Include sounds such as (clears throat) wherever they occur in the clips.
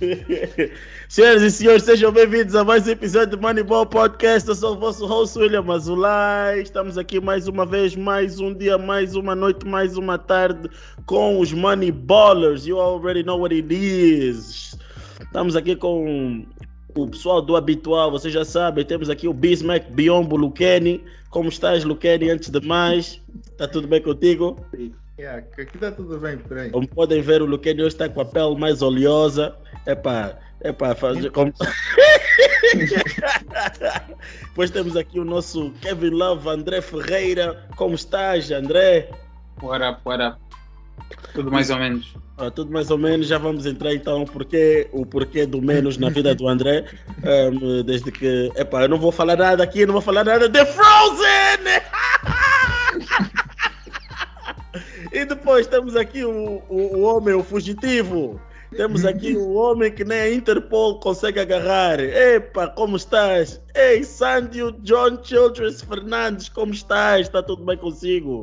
(laughs) Senhoras e senhores, sejam bem-vindos a mais um episódio do Moneyball Podcast. Eu sou o vosso host William Azulay. Estamos aqui mais uma vez, mais um dia, mais uma noite, mais uma tarde com os Moneyballers. You already know what it is. Estamos aqui com o pessoal do habitual, vocês já sabem. Temos aqui o Bismack Biombo Luqueni. Como estás, Luqueni? Antes de mais, está tudo bem contigo? Yeah, aqui está tudo bem por aí. Como podem ver, o Luqueni hoje está com a pele mais oleosa. É para é para fazer como. (laughs) Depois temos aqui o nosso Kevin Love, André Ferreira. Como estás, André? What up, what up? Tudo mais ou menos. Ah, tudo mais ou menos. Já vamos entrar então porque, o porquê do menos na vida do André. Um, desde que. Epá, eu não vou falar nada aqui, não vou falar nada de Frozen! (laughs) e depois temos aqui o, o, o homem, o fugitivo. Temos aqui o homem que nem a Interpol consegue agarrar. Epa, como estás? Ei, Sandio John Childress Fernandes, como estás? Está tudo bem consigo?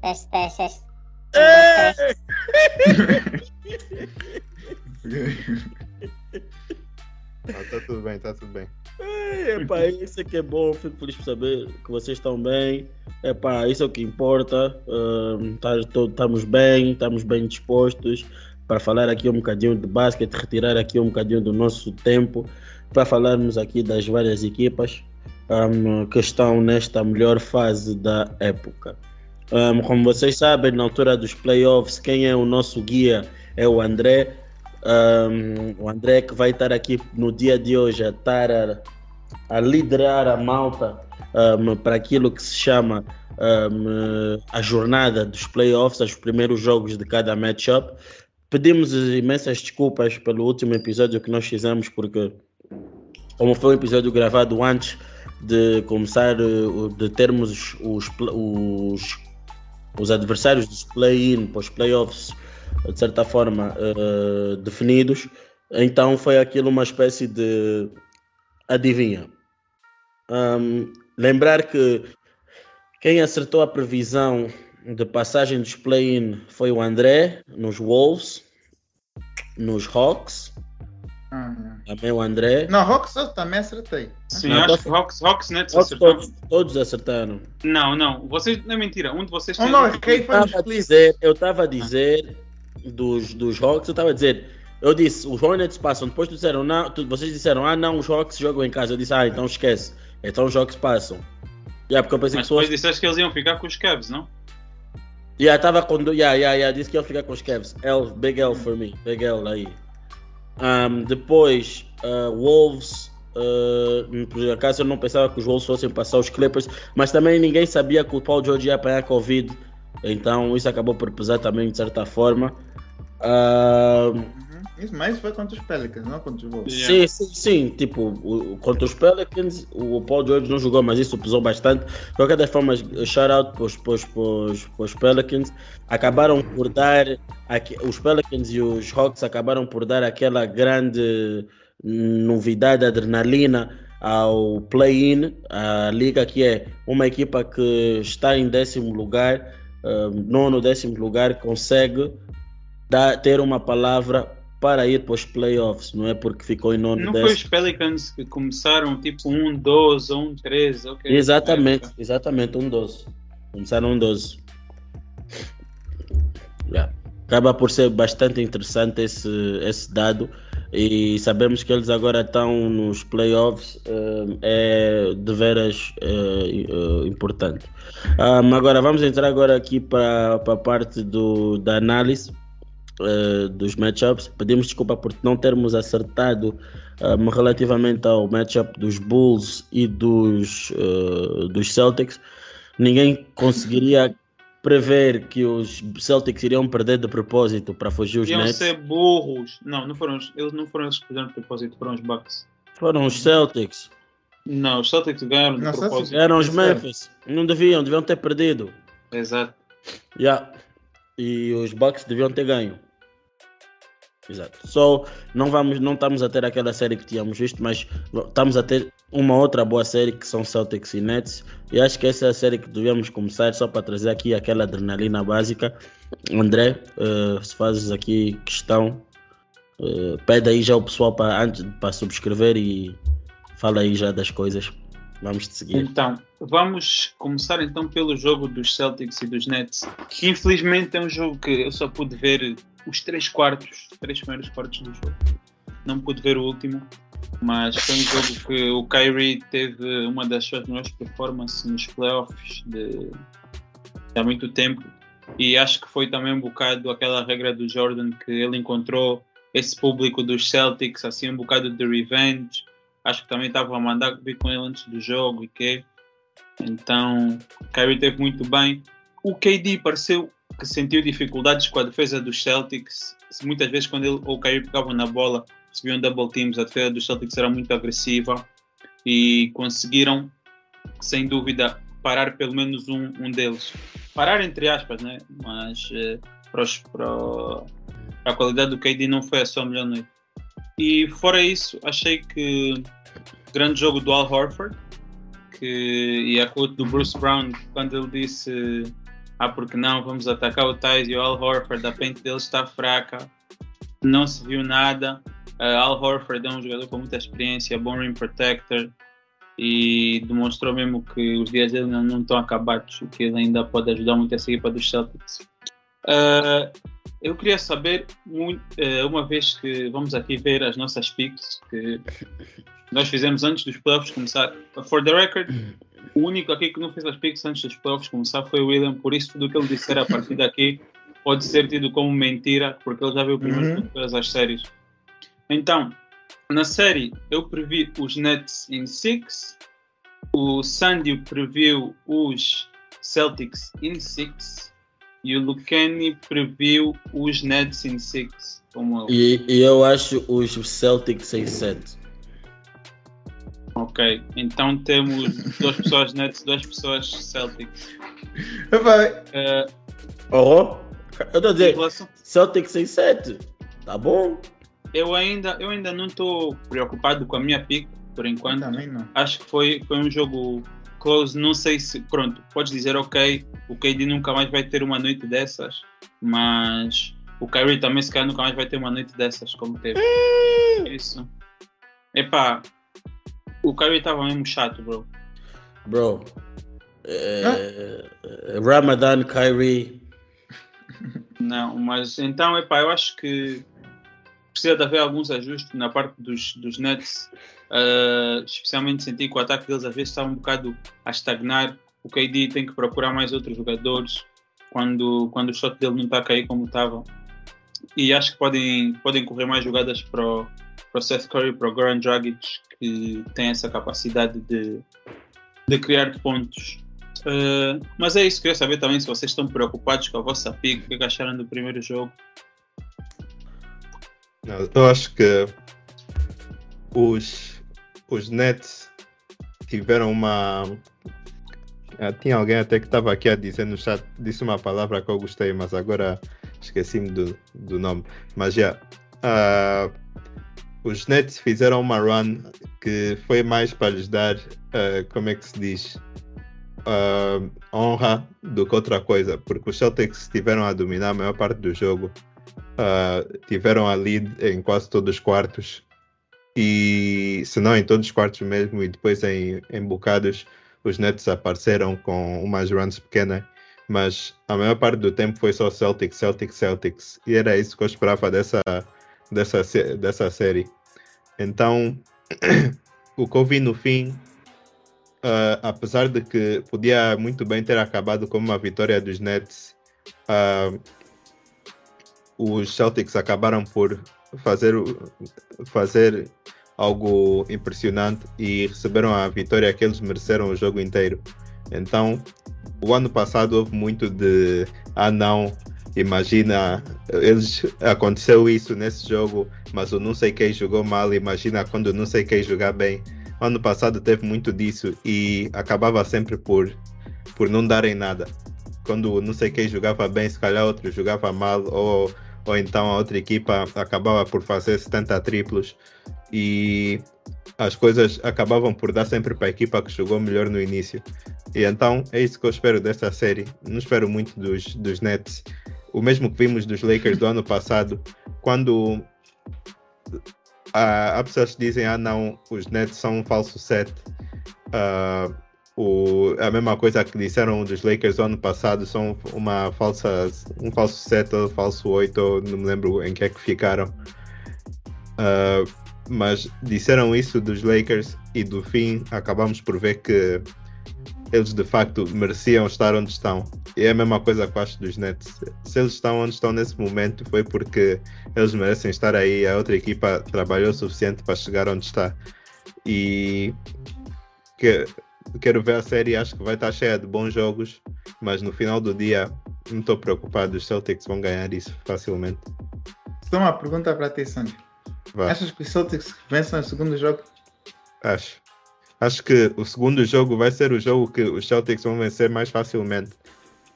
Teste, teste. Ei! Ah, tá tudo bem, tá tudo bem. Epá, isso é que é bom, fico feliz por saber que vocês estão bem. Epá, isso é o que importa. Ahn, tá- Estamos bem, estamos bem dispostos para falar aqui um bocadinho de basquete, retirar aqui um bocadinho do nosso tempo para falarmos aqui das várias equipas ahm, que estão nesta melhor fase da época. Ahm, como vocês sabem, na altura dos playoffs, quem é o nosso guia é o André. Ahm, o André que vai estar aqui no dia de hoje a estar a, a liderar a malta ahm, para aquilo que se chama ahm, a jornada dos playoffs, os primeiros jogos de cada matchup. Pedimos imensas desculpas pelo último episódio que nós fizemos, porque, como foi um episódio gravado antes de começar, eh, de termos os, os, os adversários dos play-in para os playoffs, de certa forma, eh, definidos, então foi aquilo uma espécie de adivinha. Ahm, lembrar que quem acertou a previsão de passagem dos play-in foi o André, nos Wolves, nos Hawks, Ah, também o André. Não, Rox eu também acertei. Sim, Não, acho que Hawks, Hawks Nets Hawks todos, todos acertaram. Não, não. Vocês, não é mentira. Um de vocês Oh, não, um- Eu estava a dizer, eu estava a dizer dos, dos Hawks, eu estava a dizer, eu disse, os Hornets passam, depois disseram, não, tu- vocês disseram, ah não, os Hawks jogam em casa. Eu disse, ah, então esquece. Então os Hawks passam. Yeah, porque eu pensei Mas depois disseste que eles iam ficar com os Cavs, não? Yeah, tava com. Yeah, yeah, yeah, disse que ia ficar com os Cavs. L, big L for me. Big L aí. Um, depois, uh, Wolves. Uh, por acaso eu não pensava que os Wolves fossem passar os Clippers, mas também ninguém sabia que o Paul George ia apanhar Covid. Então isso acabou por pesar também de certa forma. Uh. Isso, mas isso foi contra os Pelicans, não contra os Wolves. Yeah. Sim, sim, sim. Tipo, o, contra os Pelicans, o Paul George não jogou, mas isso pesou bastante. De qualquer das formas, shout out para os, para os- Pelicans. Acabaram por dar. aque- Os Pelicans e os Hawks acabaram por dar aquela grande novidade, adrenalina ao play-in, a liga que é uma equipa que está em décimo lugar, ah, nono, décimo lugar, consegue dar, ter uma palavra para ir para os playoffs, não é porque ficou em nono Não foi décimo. os Pelicans que começaram tipo 1-12 ou 1-13, ok? Exatamente, exatamente, um 12. Começaram um 12. Yeah. Acaba por ser bastante interessante esse, esse dado e sabemos que eles agora estão nos playoffs, eh, é de veras eh, importante. Um, agora vamos entrar agora aqui para para a parte do, da análise eh, dos matchups. Pedimos desculpa por não termos acertado um, relativamente ao matchup dos Bulls e dos, eh, dos Celtics. Ninguém conseguiria prever que os Celtics iriam perder de propósito para fugir os Iam Nets. ser burros. Não, não foram os, eles não foram eles que fizeram de propósito, foram os Bucks. Foram os Celtics. Não, os Celtics ganharam de Não, propósito. Eram os Memphis. Não deviam, deviam ter perdido. Exato. Yeah. E os Bucks deviam ter ganho. Exato. Só não vamos, não estamos a ter aquela série que tínhamos visto, mas estamos a ter uma outra boa série que são Celtics e Nets. E acho que essa é a série que devemos começar só para trazer aqui aquela adrenalina básica. André, eh, se fazes aqui questão Uh, pede aí já o pessoal para antes para subscrever e fala aí já das coisas. Vamos seguir. Então, vamos começar então pelo jogo dos Celtics e dos Nets, que infelizmente é um jogo que eu só pude ver os três quartos, os três primeiros quartos do jogo. Não pude ver o último, mas foi um jogo que o Kyrie teve uma das suas melhores performances nos playoffs de há muito tempo. E acho que foi também um bocado aquela regra do Jordan que ele encontrou esse público dos Celtics, assim, um bocado de revenge. Acho que também estava a mandar vir com ele antes do jogo e que. Então, Kyrie teve muito bem. O KD pareceu que sentiu dificuldades com a defesa dos Celtics. Muitas vezes, quando ele ou o Kyrie pegavam na bola, recebiam double teams, a defesa dos Celtics era muito agressiva e conseguiram, sem dúvida, parar pelo menos um, um deles. Parar entre aspas, né? Mas eh, para, os, para, a qualidade do KD não foi a sua melhor noite. E fora isso, achei que grande jogo do Al Horford que, e a quote do Bruce Brown quando ele disse ah, porque não, vamos atacar o Thais e o Al Horford, a pente dele está fraca, não se viu nada. Uh, Al Horford é um jogador com muita experiência, bom rim protector e demonstrou mesmo que os dias dele não, não estão acabados, o que ele ainda pode ajudar muito essa equipa dos Celtics. Uh, eu queria saber, uh, uma vez que vamos aqui ver as nossas picks, que nós fizemos antes dos playoffs começar. For the record, o único aqui que não fez as picks antes dos playoffs começar foi o William, por isso tudo o que ele disser a partir daqui pode ser tido como mentira, porque ele já viu primeiro uhum. todas as séries. Então, na série eu previ os Nets em 6, o Sandy previu os Celtics em 6 e o Lucani previu os Nets em 6. E, e eu acho os Celtics em 7. Ok, então temos duas pessoas Nets, duas pessoas Celtics. Vai. Uh, oh, eu estou a dizer, relação... Celtics em 7. Tá bom? Eu ainda, eu ainda não estou preocupado com a minha pick, por enquanto. Também não. Acho que foi, foi um jogo close. Não sei se. Pronto, podes dizer, ok, o KD nunca mais vai ter uma noite dessas, mas o Kyrie também, se calhar, nunca mais vai ter uma noite dessas, como teve. Isso. Epá, o Kyrie tava mesmo chato, bro. Bro. É, Ramadan Kyrie. (laughs) Não, mas então, epá, eu acho que precisa de haver alguns ajustes na parte dos, dos Nets, uh, especialmente senti que o ataque deles às vezes estava um bocado a estagnar. O KD tem que procurar mais outros jogadores quando, quando o shot dele não está a cair como estava. E acho que podem, podem correr mais jogadas para o, para Seth Curry, para o Goran Dragic, que tem essa capacidade de, de criar pontos. Uh, mas é isso, queria saber também se vocês estão preocupados com a vossa pick, o que acharam do primeiro jogo. Eu acho que os, os Nets tiveram uma. Ah, tinha alguém até que estava aqui a dizer no chat, disse uma palavra que eu gostei, mas agora esqueci-me do, do nome. Mas já. Yeah, uh, os Nets fizeram uma run que foi mais para lhes dar, uh, como é que se diz, uh, honra do que outra coisa, porque os Celtics tiveram a dominar a maior parte do jogo, uh, tiveram a lead em quase todos os quartos, e se não em todos os quartos mesmo, e depois em, em bocados, os Nets apareceram com umas runs pequenas, mas a maior parte do tempo foi só Celtics, Celtics, Celtics, e era isso que eu esperava dessa dessa, dessa série. Então, (clears throat) o que eu vi no fim, uh, apesar de que podia muito bem ter acabado como uma vitória dos Nets, uh, os Celtics acabaram por fazer, fazer algo impressionante e receberam a vitória que eles mereceram o jogo inteiro. Então, o ano passado houve muito de ah não, Imagina, eles aconteceu isso nesse jogo, mas o não sei quem jogou mal. Imagina quando não sei quem jogar bem. Ano passado teve muito disso e acabava sempre por, por não darem nada. Quando não sei quem jogava bem, se calhar outro jogava mal, ou, ou então a outra equipa acabava por fazer 70 triplos e as coisas acabavam por dar sempre para a equipa que jogou melhor no início. E então é isso que eu espero dessa série. Não espero muito dos, dos Nets o mesmo que vimos dos Lakers do ano passado, quando ah, há pessoas que dizem, ah não, os Nets são um falso set. Ah, o, a mesma coisa que disseram dos Lakers ano passado, são uma falsa, um falso set ou falso 8, não me lembro em que é que ficaram. Ah, mas disseram isso dos Lakers e do fim acabamos por ver que eles de facto mereciam estar onde estão. E é a mesma coisa que eu acho dos Nets. Se eles estão onde estão nesse momento foi porque eles merecem estar aí. A outra equipa trabalhou o suficiente para chegar onde está. E que, quero ver a série, acho que vai estar cheia de bons jogos, mas no final do dia não estou preocupado. Os Celtics vão ganhar isso facilmente. Só uma pergunta para ti, Sandy. Vá. Achas que os Celtics vencem o segundo jogo? Acho. Acho que o segundo jogo vai ser o jogo que os Celtics vão vencer mais facilmente.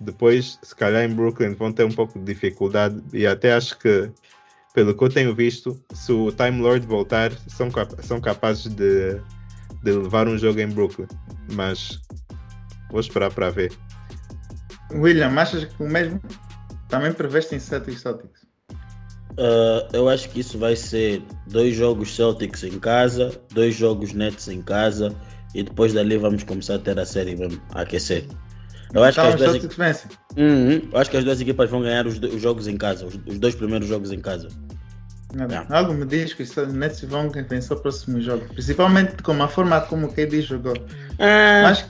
Depois, se calhar em Brooklyn vão ter um pouco de dificuldade e até acho que, pelo que eu tenho visto, se o Time Lord voltar, são, são capazes de, de levar um jogo em Brooklyn. Mas vou esperar para ver. William, achas que o mesmo também preveste em Celtics Celtics? Uh, eu acho que isso vai ser dois jogos Celtics em casa, dois jogos Nets em casa e depois dali vamos começar a ter a série mesmo, a aquecer. Eu acho, então que as duas. Uhum, eu acho que as duas equipas vão ganhar os, do- os jogos em casa, os, os dois primeiros jogos em casa. Nada. É. Algo me diz que os Nets vão vencer o próximo jogo. Principalmente com a forma como o KD jogou. Ah, Mas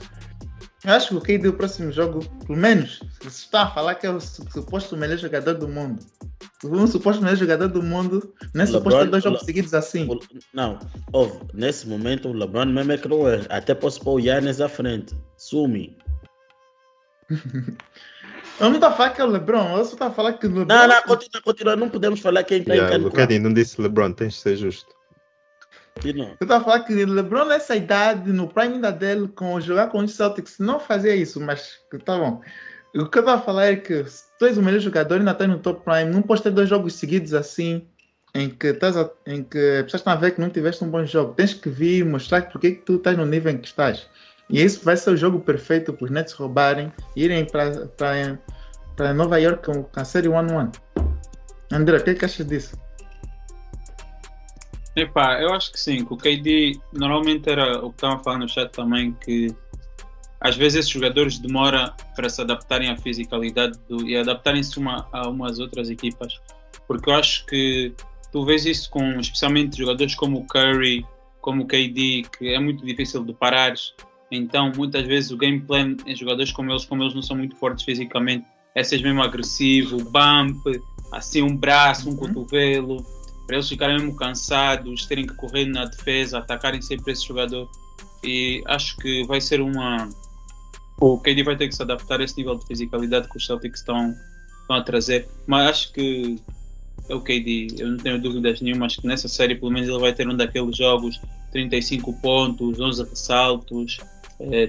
acho que o KD o próximo jogo, pelo menos, se está a falar que é o su- suposto melhor jogador do mundo. Um suposto melhor jogador do mundo, não é LeBron- suposto ter dois jogos Le- seguidos assim. o- não, nesse momento o LeBron mesmo é cruel. Até posso pôr o Yannis à frente. Sume. (laughs) Eu não estou a falar que é o LeBron, eu só estou a falar que o LeBron. Não, não, continua, continua. Não podemos falar quem está Yeah, em cada Kenny não disse LeBron, tens de ser justo. Continua. Eu estava a falar que o LeBron nessa idade, no prime da dele, com jogar com os Celtics, não fazia isso, mas tá bom. O que eu estava a falar é que se tu és o melhor jogador e ainda estás no top prime, não podes ter dois jogos seguidos assim, em que, estás a- em que as pessoas estão a ver que não tiveste um bom jogo. Tens que vir mostrar porque que tu estás no nível em que estás. E esse vai ser o jogo perfeito para os Nets roubarem, irem para Nova York com, a série 1-1. André, o que, é que achas disso? Epá, eu acho que sim, o KD normalmente era o que estavam falar no chat também, que às vezes esses jogadores demoram para se adaptarem à fisicalidade do- e adaptarem-se uma, a umas outras equipas, porque eu acho que tu vês isso com especialmente jogadores como o Curry, como o KD, que é muito difícil de parar, então muitas vezes o game plan em jogadores como eles, como eles não são muito fortes fisicamente, é ser mesmo agressivo, bump, assim um braço, um Uhum. cotovelo, para eles ficarem mesmo cansados, terem que correr na defesa, atacarem sempre esse jogador. E acho que vai ser uma. O KD vai ter que se adaptar a esse nível de fisicalidade que os Celtics estão, estão a trazer. Mas acho que é o KD, eu não tenho dúvidas nenhumas que nessa série pelo menos ele vai ter um daqueles jogos 35 pontos, 11 ressaltos,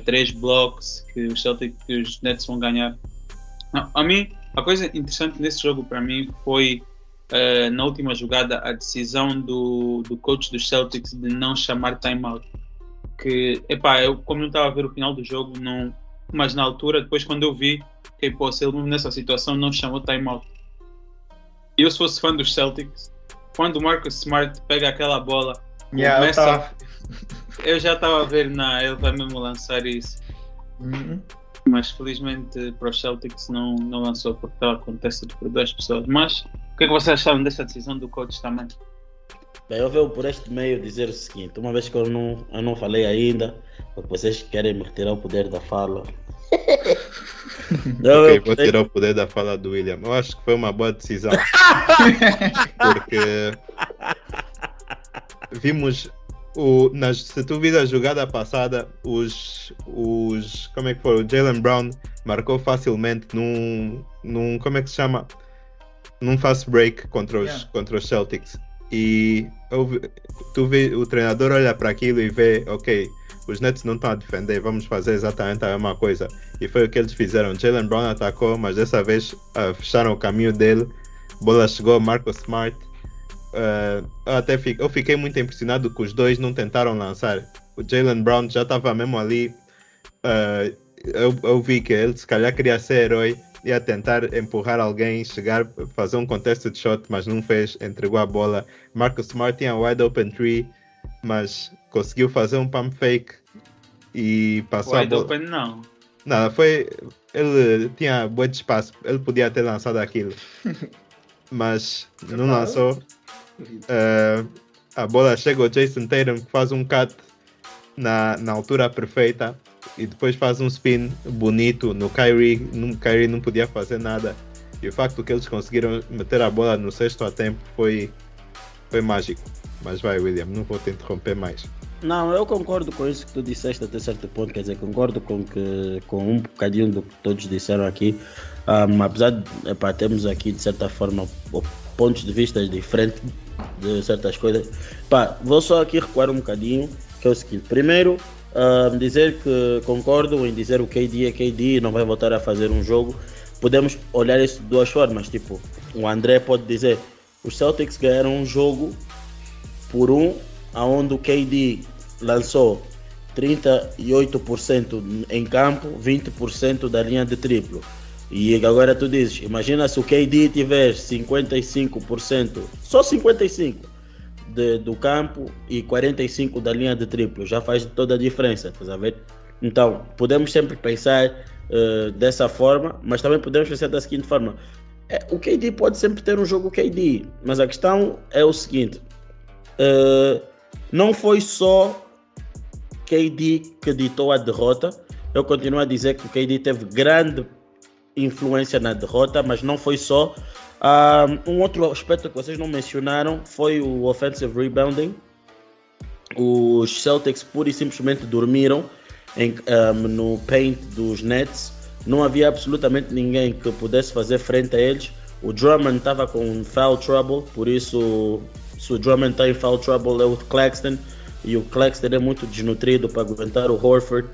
3 blocos que os Celtics, que os Nets vão ganhar. A, a mim, a coisa interessante nesse jogo para mim foi eh, na última jogada a decisão do, do coach dos Celtics de não chamar timeout. Que, epá, eu como não estava a ver o final do jogo, não, mas na altura, depois quando eu vi, que pô, se ele nessa situação não chamou timeout. E eu se fosse fã dos Celtics, quando o Marcus Smart pega aquela bola, Yeah, Começa- (laughs) eu já estava a ver, na ele vai mesmo lançar isso. Uhum. Mas felizmente para os Celtics não, não lançou porque estava contested por duas pessoas. Mas o que é que vocês acharam dessa decisão do coach também? Bem, eu venho por este meio dizer o seguinte: uma vez que eu não, eu não falei ainda, porque vocês querem me retirar o poder da fala. (laughs) Ok, eu- vou tirar o poder da fala do William. Eu acho que foi uma boa decisão. (laughs) Porque (laughs) vimos o, nas, se tu vis a jogada passada, os, os como é que foi? O Jalen Brown marcou facilmente num, num como é que se chama? Num fast break contra os, Yeah. contra os Celtics. E eu tu vê, o treinador olha para aquilo e vê, ok, os Nets não estão a defender, vamos fazer exatamente a mesma coisa. E foi o que eles fizeram. Jalen Brown atacou, mas dessa vez ah, fecharam o caminho dele. Bola chegou, Marcus Smart. Eu até fi- eu fiquei muito impressionado que os dois não tentaram lançar. O Jalen Brown já estava mesmo ali. ah, eu, eu vi que ele se calhar queria ser herói ia tentar empurrar alguém, chegar, fazer um contested shot, mas não fez, entregou a bola. Marcus Smart tinha wide open three, mas conseguiu fazer um pump fake e passou Wide a bola. open não. Nada, foi. Ele tinha bom espaço, ele podia ter lançado aquilo, (laughs) mas não lançou. Eh, a bola chega ao Jason Tatum, que faz um cut na, na altura perfeita e depois faz um spin bonito no Kyrie. No Kyrie não podia fazer nada. E o facto que eles conseguiram meter a bola no sexto a tempo foi, foi mágico. Mas vai, William, não vou te interromper mais. Não, eu concordo com isso que tu disseste até certo ponto, quer dizer, concordo com, que, com um bocadinho do que todos disseram aqui, um, apesar de epá, termos aqui de certa forma pontos de vista diferentes de certas coisas. Pá, vou só aqui recuar um bocadinho, que é o seguinte, primeiro um, dizer que concordo em dizer o KD é KD e não vai voltar a fazer um jogo, podemos olhar isso de duas formas, tipo, o André pode dizer, os Celtics ganharam um jogo por um, aonde o KD lançou 38% em campo, 20% da linha de triplo. E agora tu dizes, imagina se o KD tiver 55%, só 55% de- do campo e 45% da linha de triplo, já faz toda a diferença, estás a ver? Então, podemos sempre pensar eh, dessa forma, mas também podemos pensar da seguinte forma: é, o KD pode sempre ter um jogo KD, mas a questão é o seguinte: eh, não foi só KD que ditou a derrota. Eu continuo a dizer que o KD teve grande influência na derrota, mas não foi só. Ah, um outro aspecto que vocês não mencionaram foi o offensive rebounding. Os Celtics pura e simplesmente dormiram em, ah, no paint dos Nets. Não havia absolutamente ninguém que pudesse fazer frente a eles. O Drummond estava com foul trouble, por isso, se o Drummond está em foul trouble, é o Claxton. E o Claxton é muito desnutrido para aguentar o Horford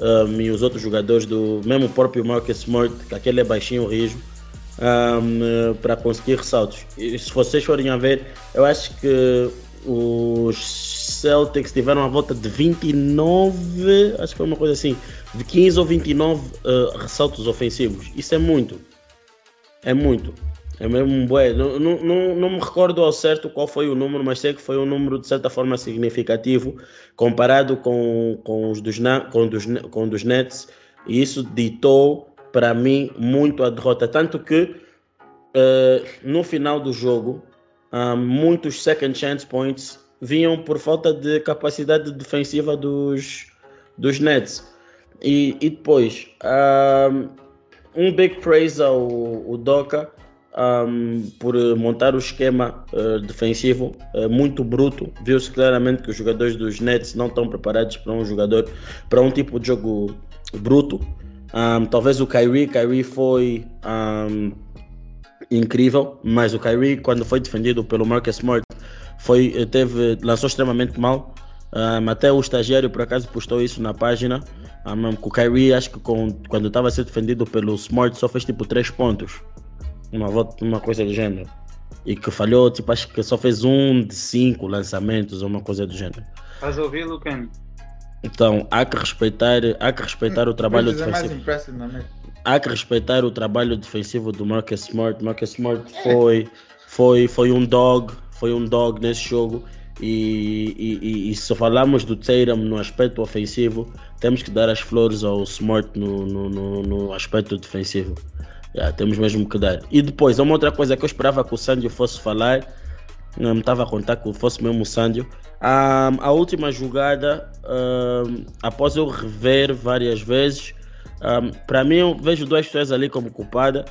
um, e os outros jogadores do mesmo próprio Marcus Smart, que aquele é baixinho rijo, um, para conseguir ressaltos. E se vocês forem a ver, eu acho que os Celtics tiveram a volta de 29, acho que foi uma coisa assim, de 15 ou 29 uh, ressaltos ofensivos. Isso é muito. É muito. É mesmo bué. Não, não, não, me recordo ao certo qual foi o número, mas sei que foi um número de certa forma significativo comparado com, com os dos, com dos, com dos Nets. E isso ditou para mim muito a derrota. Tanto que eh, no final do jogo, ah, muitos second chance points vinham por falta de capacidade defensiva dos, dos Nets. E, e depois, ah, um big praise ao, ao Doca um, por eh, montar o esquema eh, defensivo eh, muito bruto. Viu-se claramente que os jogadores dos Nets não estão preparados para um jogador, para um tipo de jogo bruto. Um, talvez o Kyrie, Kyrie foi um, incrível, mas o Kyrie quando foi defendido pelo Marcus Smart foi teve lançou extremamente mal. Um, até o estagiário por acaso postou isso na página. Um, o Kyrie acho que com, quando estava a ser defendido pelo Smart só fez tipo 3 pontos. Uma, uma coisa do gênero. E que falhou, tipo, acho que só fez um de cinco lançamentos ou uma coisa do gênero. Estás a ouvir, Lucano? Então há que respeitar, há que respeitar o trabalho Bridges é mais defensivo. mesa. Há que respeitar o trabalho defensivo do Marcus Smart. Marcus Smart foi, foi, foi um dog, foi um dog nesse jogo. E, e, e- e se falamos do Tatum no aspecto ofensivo, temos que dar as flores ao Smart no, no, no, no aspecto defensivo. Yeah, temos mesmo que dar. E depois, uma outra coisa que eu esperava que o Sandio fosse falar, não me estava a contar que fosse mesmo o Sandio. Ah, a última jogada, ah, após eu rever várias vezes, ah, para mim eu vejo duas pessoas ali como culpada.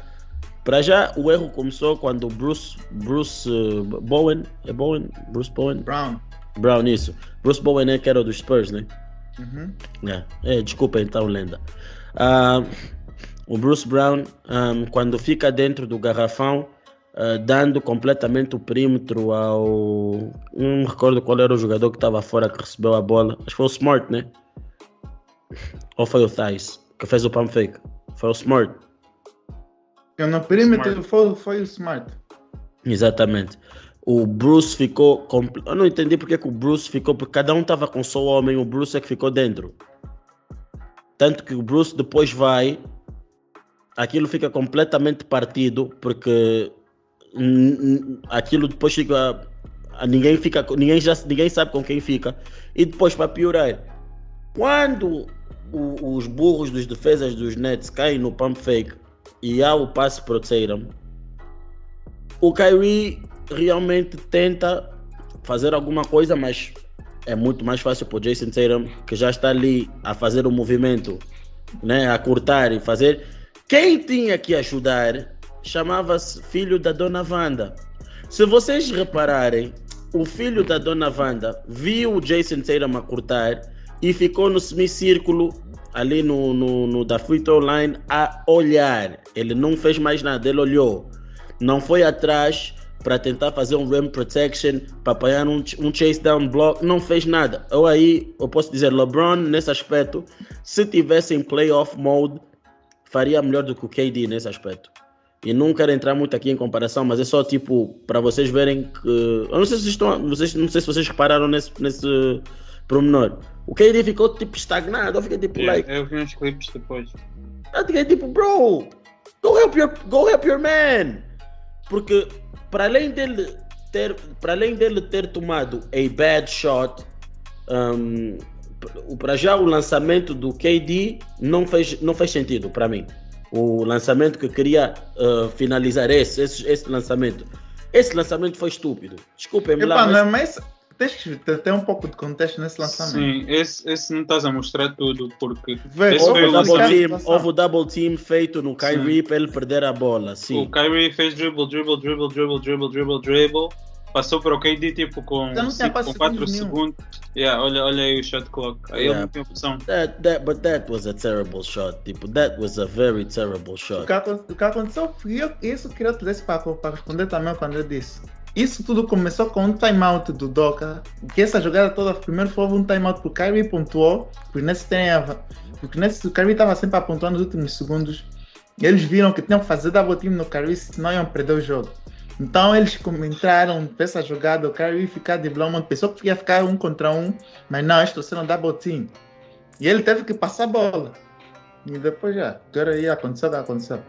Para já, o erro começou quando Bruce, Bruce eh, Bowen, é Bowen? Bruce Bowen? Brown. Brown, isso. Bruce Bowen é que era o dos Spurs, né? Uhum. É, é, desculpa então, lenda. Ah, o Bruce Brown, ah, quando fica dentro do garrafão, ah, dando completamente o perímetro ao. Não me recordo qual era o jogador que estava fora que recebeu a bola. Acho que foi o Smart, né? Ou foi o Thais que fez o pump fake? Foi o Smart. Eu no perímetro Smart. foi, foi o Smart. Exatamente. O Bruce ficou. compl- Eu não entendi porque que o Bruce ficou, porque cada um estava com só o homem, o Bruce é que ficou dentro. Tanto que o Bruce depois vai, aquilo fica completamente partido porque aquilo depois fica ninguém fica ninguém já ninguém sabe com quem fica e depois para piorar quando o- os burros dos defesas dos Nets caem no pump fake e há o passe para o Tatum o Kyrie realmente tenta fazer alguma coisa mas é muito mais fácil para o Jason Tatum que já está ali a fazer o movimento né, a cortar e fazer. Quem tinha que ajudar chamava-se filho da Dona Wanda. Se vocês repararem, o filho da Dona Wanda viu o Jason Tatum a cortar e ficou no semicírculo ali no, no, no da free throw line a olhar. Ele não fez mais nada, ele olhou. Não foi atrás para tentar fazer um rim protection, para apanhar um, um chase down block, não fez nada. Eu aí, eu posso dizer, LeBron nesse aspecto, se tivesse em playoff mode, faria melhor do que o KD nesse aspecto. E não quero entrar muito aqui em comparação, mas é só tipo para vocês verem que eu não sei se vocês estão, vocês não sei se vocês repararam nesse nesse promenor. O KD ficou tipo estagnado, eu fiquei tipo Yeah, like, eu vi uns clipes depois. eu fiquei tipo, bro, go help your go help your man. Porque para além dele ter para além dele ter tomado a bad shot, um, para já o lançamento do KD não fez não fez sentido para mim. O lançamento que queria uh, finalizar esse, esse esse lançamento, esse lançamento foi estúpido. Desculpem-me lá, Epá, mas- não, mas tens que ter, um pouco de contexto nesse lançamento. Sim, esse, esse não estás a mostrar tudo, porque Vê, Houve o double team, houve o double team feito no Kyrie para ele perder a bola. Sim. o Kyrie fez dribble, dribble, dribble, dribble, dribble, dribble, dribble. Passou para o KD tipo com, Já não tinha cinco- quase com 4 segundos nenhum. segundos. Yeah, olha, olha aí o shot clock. Aí ele Yeah. não tem opção. That, that, but that was a terrible shot. Tipo, that was a very terrible O shot. o que aconteceu foi eu, isso que eu isso para, para responder também ao que o André disse. Isso tudo começou com um timeout do Doca, que essa jogada toda, primeiro foi um timeout que o Kyrie pontuou, porque nesse porque nesse o Kyrie estava sempre a pontuar nos últimos segundos, e eles viram que tinham que fazer double team no Kyrie, senão iam perder o jogo. Então eles entraram para essa jogada, o Kyrie ficar de Blowman, pensou que ia ficar um contra um, mas não, eles trouxeram double team. E ele teve que passar a bola. E depois já, agora aí aconteceu o que aconteceu.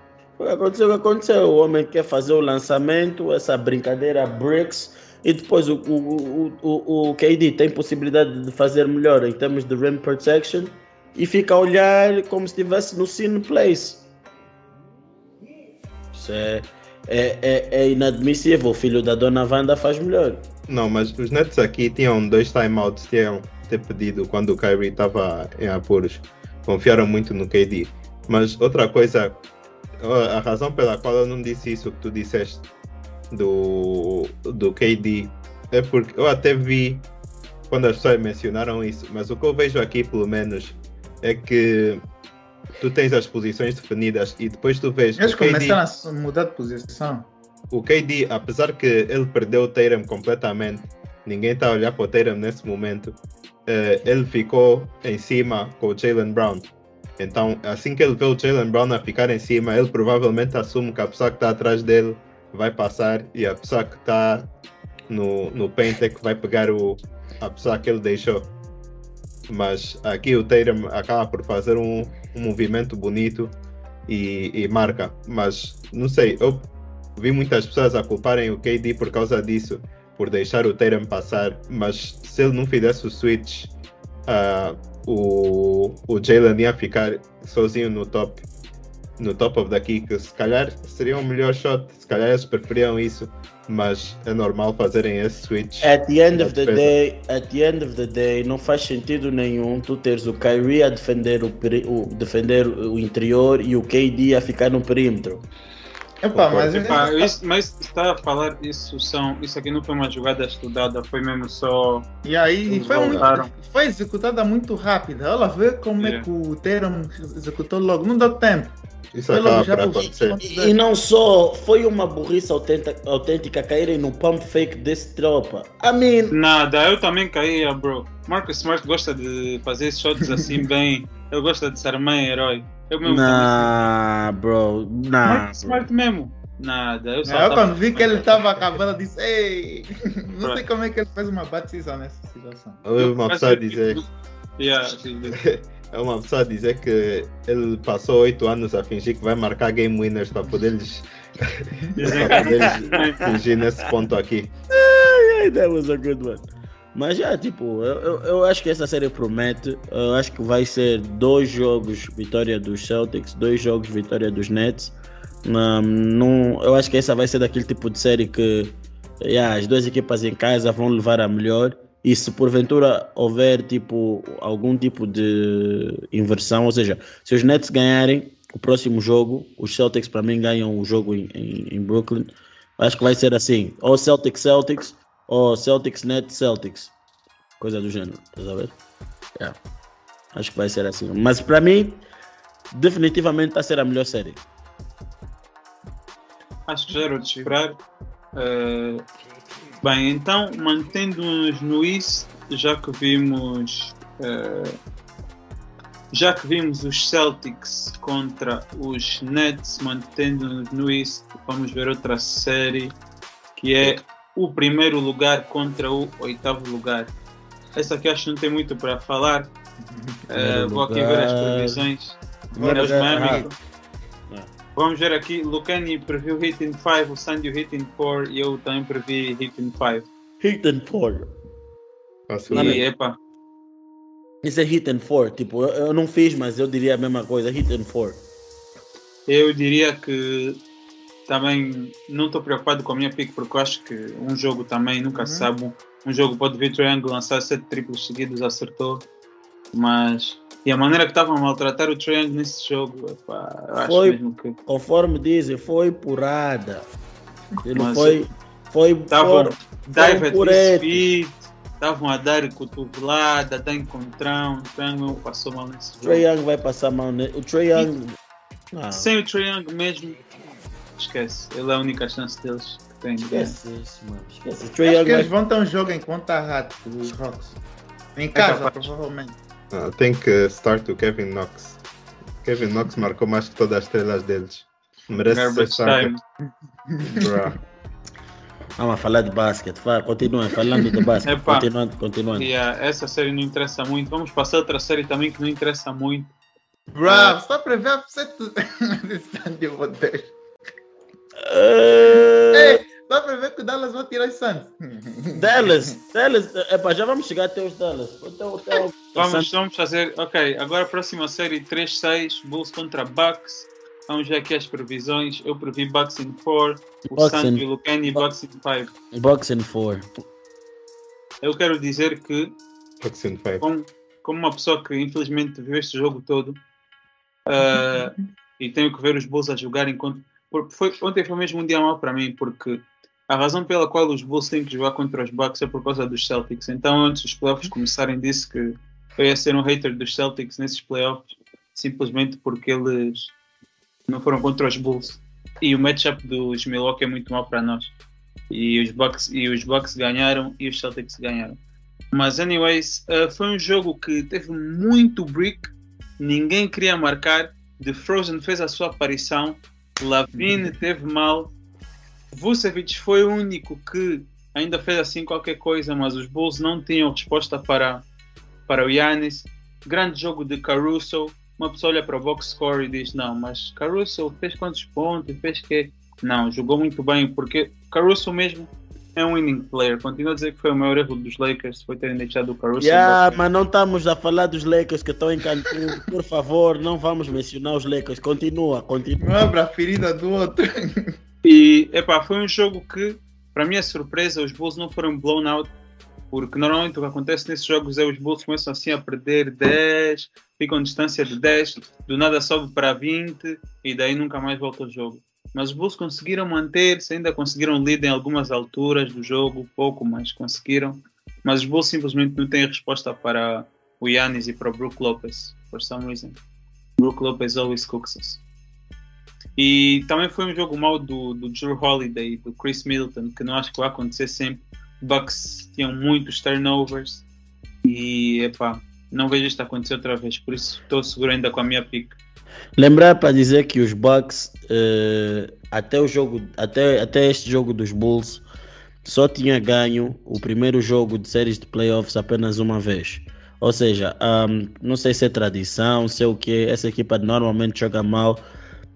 Aconteceu o que aconteceu. O homem quer fazer o lançamento, essa brincadeira bricks, e depois o, o, o, o, o KD tem possibilidade de fazer melhor em termos de rim protection e fica a olhar como se estivesse no scene place. Isso é, é, é, é inadmissível. O filho da dona Wanda faz melhor. Não, mas os Nets aqui tinham dois timeouts iam ter pedido quando o Kyrie estava em apuros. Confiaram muito no KD. Mas outra coisa, a a razão pela qual eu não disse isso que tu disseste do, do KD é porque eu até vi quando as pessoas mencionaram isso, mas o que eu vejo aqui pelo menos é que tu tens as posições definidas e depois tu vês Eles o KD começaram a mudar de posição. o KD, apesar que ele perdeu o Tatum completamente, ninguém está a olhar para o Tatum nesse momento, eh, ele ficou em cima com o Jalen Brown. Então, assim que ele vê o Jalen Brown a ficar em cima, ele provavelmente assume que a pessoa que está atrás dele vai passar e a pessoa que está no, no paint é que vai pegar o, a pessoa que ele deixou. Mas aqui o Tatum acaba por fazer um, um movimento bonito e, e marca. Mas não sei, eu vi muitas pessoas a culparem o KD por causa disso, por deixar o Tatum passar, mas se ele não fizesse o switch, ah, o, o Jalen ia ficar sozinho no top, no top of the kick. Se calhar seria um melhor shot, se calhar eles preferiam isso, mas é normal fazerem esse switch. At the end of the day, at the end of the day, não faz sentido nenhum tu teres o Kyrie a defender o, o- defender o interior e o KD a ficar no perímetro. Epá, mas Epá, isso, mas está a falar, isso, são, isso aqui não foi uma jogada estudada, foi mesmo só. E aí foi, muito, foi executada muito rápida. Olha, vê como é Yeah. que o Teram executou logo. Não deu tempo. Isso Foi logo já pro- acontecer. E, e não só, foi uma burrice autêntica, autêntica caírem no pump fake desse tropa. I mean, Nada, eu também caía, bro. Marcus Smart gosta de fazer shots assim (laughs) bem. Ele gosta de ser mãe herói. Eu mesmo nah, bro, nah. Marcus Smart mesmo. Nada, eu só. Eu tava- quando vi que ele estava acabando, eu disse: Ei, (laughs) não sei como é que ele fez uma batida nessa situação. Eu ouvi uma pessoa que- dizer Yeah, (laughs) sim, sim. É uma pessoa dizer que ele passou oito anos a fingir que vai marcar game winners para poder lhes (laughs) para poder fingir nesse ponto aqui. Hey, that was a good one. Mas já, tipo, eu, eu, eu acho que essa série promete. Eu acho que vai ser dois jogos vitória dos Celtics, dois jogos vitória dos Nets. Um, eu acho que essa vai ser daquele tipo de série que yeah, as duas equipas em casa vão levar a melhor. E se porventura houver tipo algum tipo de inversão, ou seja, se os Nets ganharem o próximo jogo, os Celtics para mim ganham o jogo em, em, em Brooklyn. Acho que vai ser assim, ou Celtics Celtics, ou Celtics Nets Celtics, coisa do gênero, tá a ver? Yeah. Acho que vai ser assim. Mas para mim, definitivamente vai ser a melhor série. Acho que já era de esperar. Uh, bem, então, mantendo-nos no East, já que vimos. Uh, já que vimos os Celtics contra os Nets, mantendo-nos no East, vamos ver outra série que é o primeiro lugar contra o oitavo lugar. Essa aqui acho que não tem muito para falar. Uh, vou aqui ver as previsões. Miami. Vamos ver aqui, Lucani previu Hit in 5, o Sandy Hit in 4 e eu também previ Hit in 5. Hit and 4. E epa. Isso é hit and 4. Tipo, eu, eu, não fiz, mas eu diria a mesma coisa, hit and 4. Eu diria que também não estou preocupado com a minha pick porque eu acho que um jogo também nunca uhum. sabe. Um jogo pode vir Triangle lançar sete triplos seguidos, acertou. Mas e a maneira que estavam a maltratar o Triangle nesse jogo, epá, eu acho foi, mesmo que. Conforme dizem, foi porrada. Ele Mas foi. Foi tava, dive at his feet, estavam a dar cotovelada, a dar encontrão. O Triangle passou mal nesse jogo. O Triangle vai passar mal nesse. O Triangle. Ah. Sem o Triangle mesmo, esquece. Ele é a única chance deles que tem. Esquece isso, mano. Esquece. Trae Young eles vão ter um jogo enquanto tá rato, os Rocks. Em casa, é provavelmente. Ah, tem que start o Kevin Knox. Kevin Knox marcou mais que todas as estrelas deles. Merece Garbage ser time. Vamos falar de basquete. Continua falando de basquete. continuando, continuando. Yeah, essa série não interessa muito. Vamos passar outra série também que não interessa muito. Bravo, só para ver a (laughs) de poder. Uh... Ei, dá para ver que o Dallas vai tirar os Suns. (laughs) Dallas, Dallas, epa, já vamos chegar até os Dallas. Então, então, vamos, vamos fazer, ok, agora a próxima série 3-6, Bulls contra Bucks. Vamos ver aqui as previsões. Eu previ Bucks in 4, o Sandy, o Lucani Bucks in 5. Bucks in 4. Eu quero dizer que, Bucks in 5. Como, como uma pessoa que infelizmente viu este jogo todo uh, e tenho que ver os Bulls a jogar enquanto foi, ontem foi mesmo um dia mal para mim, porque a razão pela qual os Bulls têm que jogar contra os Bucks é por causa dos Celtics. Então, antes dos playoffs começarem, disse que eu ia ser um hater dos Celtics nesses playoffs, simplesmente porque eles não foram contra os Bulls. E o matchup dos Milwaukee é muito mal para nós. E os, Bucks, e os Bucks ganharam e os Celtics ganharam. Mas, anyways, uh, foi um jogo que teve muito brick, ninguém queria marcar. The Frozen fez a sua aparição Lavine teve mal. Vucevic foi o único que ainda fez assim qualquer coisa, mas os Bulls não tinham resposta para, para o Yannis. Grande jogo de Caruso. Uma pessoa olha para o box score e diz: Não, mas Caruso fez quantos pontos? Fez que. Não, jogou muito bem, porque Caruso mesmo é um winning player. Continuo a dizer que foi o maior erro dos Lakers, foi terem deixado o Caruso. Yeah, mas não estamos a falar dos Lakers que estão em Cancún. (laughs) Por favor, não vamos mencionar os Lakers. Continua, continua. Não abra a ferida do outro. E, epá, foi um jogo que, para minha surpresa, os Bulls não foram blown out. Porque normalmente o que acontece nesses jogos é os Bulls começam assim a perder 10, ficam distância de 10, do nada sobe para 20 e daí nunca mais volta ao jogo mas os Bulls conseguiram manter-se, ainda conseguiram líder em algumas alturas do jogo, pouco, mas conseguiram. Mas os Bulls simplesmente não têm resposta para o Yannis e para o Brook Lopez, for some reason. Brook Lopez always cooks us. E também foi um jogo mau do, do Drew Holiday, do Chris Middleton, que não acho que vai acontecer sempre. Bucks tinham muitos turnovers e epá, não vejo isto acontecer outra vez, por isso estou seguro ainda com a minha pick. Lembrar para dizer que os Bucks uh, até o jogo, até, até este jogo dos Bulls, só tinha ganho o primeiro jogo de séries de playoffs apenas uma vez. Ou seja, um, não sei se é tradição, se é o que. Essa equipa normalmente joga mal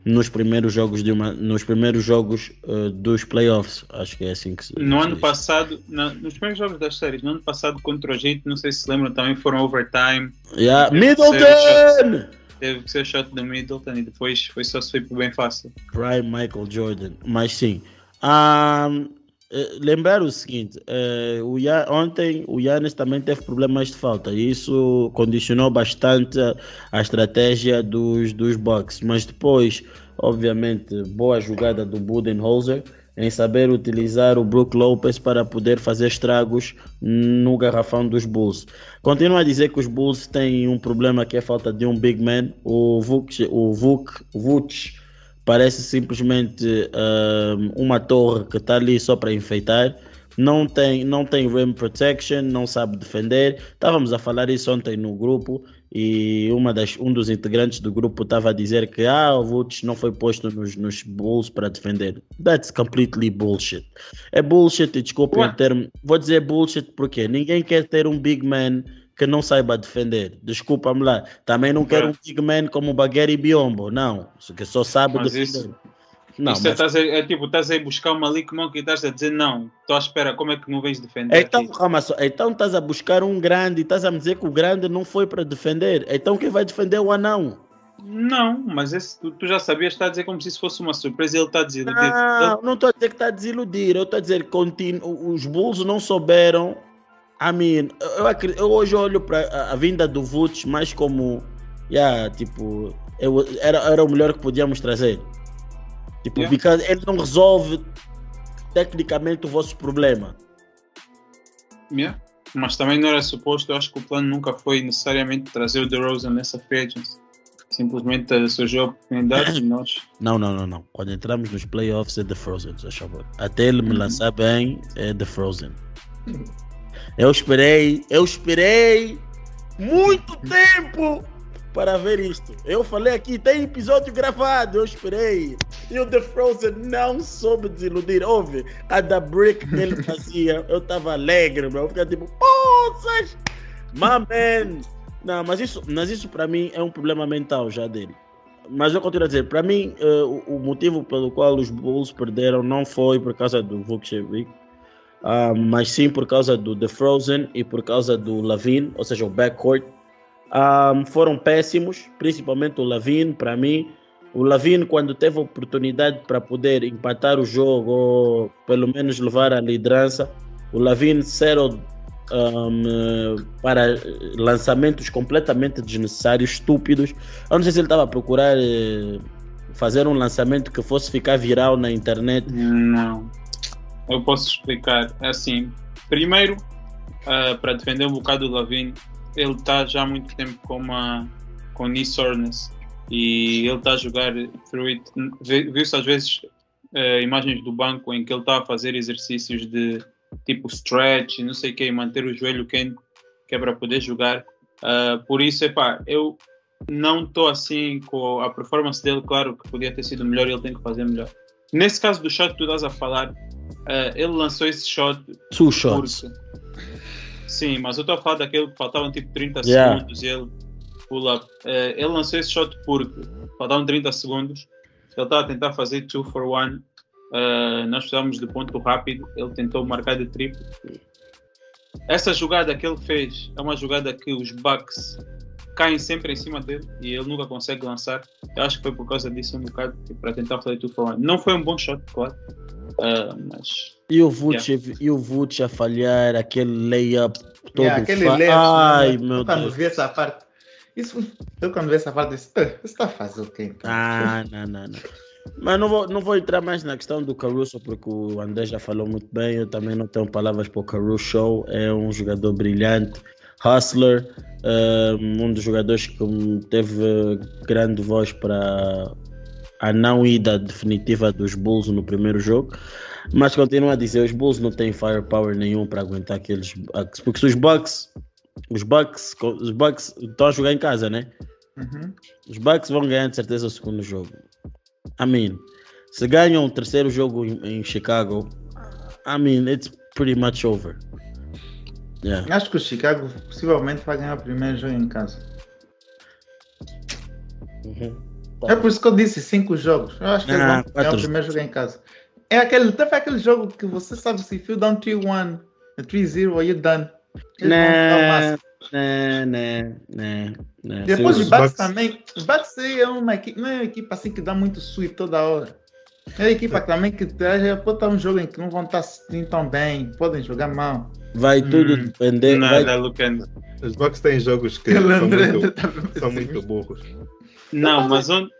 nos primeiros jogos de uma, nos primeiros jogos uh, dos playoffs. Acho que é assim que se. No se ano diz. passado, na- nos primeiros jogos das séries, no ano passado contra o Egito, não sei se lembram, também foram overtime. Yeah. Middleton! Teve que ser shot do Middleton e depois foi só sweep bem fácil. Prime Michael Jordan. Mas sim. Um, eh, lembrar o seguinte: eh, o ontem o Yannis também teve problemas de falta e isso condicionou bastante a, a estratégia dos, dos Bucks. Mas depois, obviamente, boa jogada do Budenholzer em saber utilizar o Brook Lopez para poder fazer estragos no garrafão dos Bulls. Continuo a dizer que os Bulls têm um problema que é a falta de um big man. O Vuk, o Vuk, Vooch parece simplesmente ahm, uma torre que está ali só para enfeitar. Não tem, não tem rim protection, não sabe defender. Estávamos a falar isso ontem no grupo e uma das, um dos integrantes do grupo estava a dizer que ah, o Vooch não foi posto nos, nos Bulls para defender. That's completely bullshit. É bullshit desculpa Ué. o termo. Vou dizer bullshit porque ninguém quer ter um big man que não saiba defender. Desculpa-me lá. Também não quero um big man como o Bagueri Biombo. Não. Que só sabe Mas defender. isso- não, é, mas... estás a- é tipo, estás a ir buscar uma Malik Monk e estás a dizer não, estou à espera, como é que não vens defender? Então, calma só. Então estás a buscar um grande e estás a me dizer que o grande não foi para defender. Então quem vai defender é o anão? Não, mas esse, tu, tu já sabias, está a dizer como se isso fosse uma surpresa e ele está a desiludir. Não, não estou a dizer que está a desiludir. Eu estou a dizer que os Bulls não souberam. I mean, eu, eu hoje olho para a, a vinda do Vooch mais como. Yeah, tipo, eu, era, era o melhor que podíamos trazer. Tipo, Yeah. because ele não resolve tecnicamente o vosso problema. Yeah. Mas também não era suposto, eu acho que o plano nunca foi necessariamente trazer o DeRozan nessa free agency. Simplesmente eh, surgiu a oportunidade e (coughs) nós. Não, não, não, não. Quando entramos nos playoffs é The Frozen. Até ele me Uhum. lançar bem, é The Frozen. Eu esperei, eu esperei muito (laughs) tempo para ver isto. Eu falei aqui, tem episódio gravado, eu esperei. E o The Frozen não soube desiludir. Ouve, a da Brick que ele (laughs) fazia, eu tava alegre, meu. Eu ficava tipo, poças! My man! Não, mas isso, mas isso para mim é um problema mental já dele. Mas eu continuo a dizer, para mim, eh, o, o motivo pelo qual os Bulls perderam não foi por causa do Vukcevic, ah, mas sim por causa do The Frozen e por causa do Lavin, ou seja, o backcourt. Ah, foram péssimos, principalmente o Lavin, para mim. O Lavin, quando teve a oportunidade para poder empatar o jogo ou pelo menos levar a liderança, o Lavin zero um, para lançamentos completamente desnecessários, estúpidos. Eu não sei se ele estava a procurar eh, fazer um lançamento que fosse ficar viral na internet. Não. Eu posso explicar. É assim, primeiro, ah, para defender um bocado o Lavine, ele está já há muito tempo com uma com knee soreness e ele está a jogar through it. Viu-se às vezes ah, imagens do banco em que ele está a fazer exercícios de tipo stretch e não sei o que, manter o joelho quente, que é para poder jogar. Ah, por isso, epá, eu não estou assim com a performance dele, claro que podia ter sido melhor e ele tem que fazer melhor. Nesse caso do shot que tu estás a falar, eh, ele lançou esse shot Two shots. porque. Sim, mas eu estou a falar daquele que faltavam tipo 30 Yeah. segundos e ele pull up. Eh, ele lançou esse shot porque faltavam 30 segundos. Ele estava a tentar fazer 2 for 1. nós precisávamos de ponto rápido. Ele tentou marcar de triplo. Essa jogada que ele fez é uma jogada que os Bucks caem sempre em cima dele e ele nunca consegue lançar. Eu acho que foi por causa disso um bocado, tipo, para tentar fazer tudo for one. Não foi um bom shot, claro. Ah, mas E o Vucevic e o Vuce a falhar aquele layup todo. Yeah, aquele fa- layup, Ai, né? meu eu quando Deus. vi essa parte. Isso, eu quando vi essa parte disse, "Eh, você está a fazer o quê? então?" Ah, não, não, não. Mas não vou, não vou entrar mais na questão do Caruso, porque o André já falou muito bem. Eu também não tenho palavras para o Caruso. É um jogador brilhante, hustler, um dos jogadores que teve grande voz para a não ida definitiva dos Bulls no primeiro jogo. Mas continuo a dizer, os Bulls não têm firepower nenhum para aguentar aqueles Bucks. Porque se os Bucks, os Bucks, os Bucks estão a jogar em casa, né? Uhum. Os Bucks vão ganhar de certeza o segundo jogo. I mean, se ganham o terceiro jogo em, em Chicago, I mean, it's pretty much over. Yeah. Acho que o Chicago possivelmente vai ganhar o primeiro jogo em casa. Uhum. É por isso que eu disse cinco jogos. Eu acho que eles Ah, quatro o primeiro jogo em casa. É aquele, teve aquele jogo que você sabe se feel down 3-1, 3-0, are you done? Eles vão dar o Né, né, né, né, né. Depois os Bucks Bucks- também. Os Bucks é uma equipe, não é uma equipe assim que dá muito sweet toda hora. É uma equipa também que já pode estar um jogo em que não vão estar assim tão bem, podem jogar mal. Vai tudo Hum. depender. vai- Nada, Lucano. Os Bucks têm jogos que (laughs) são muito, (laughs) tá são muito burros. Não, mas onde.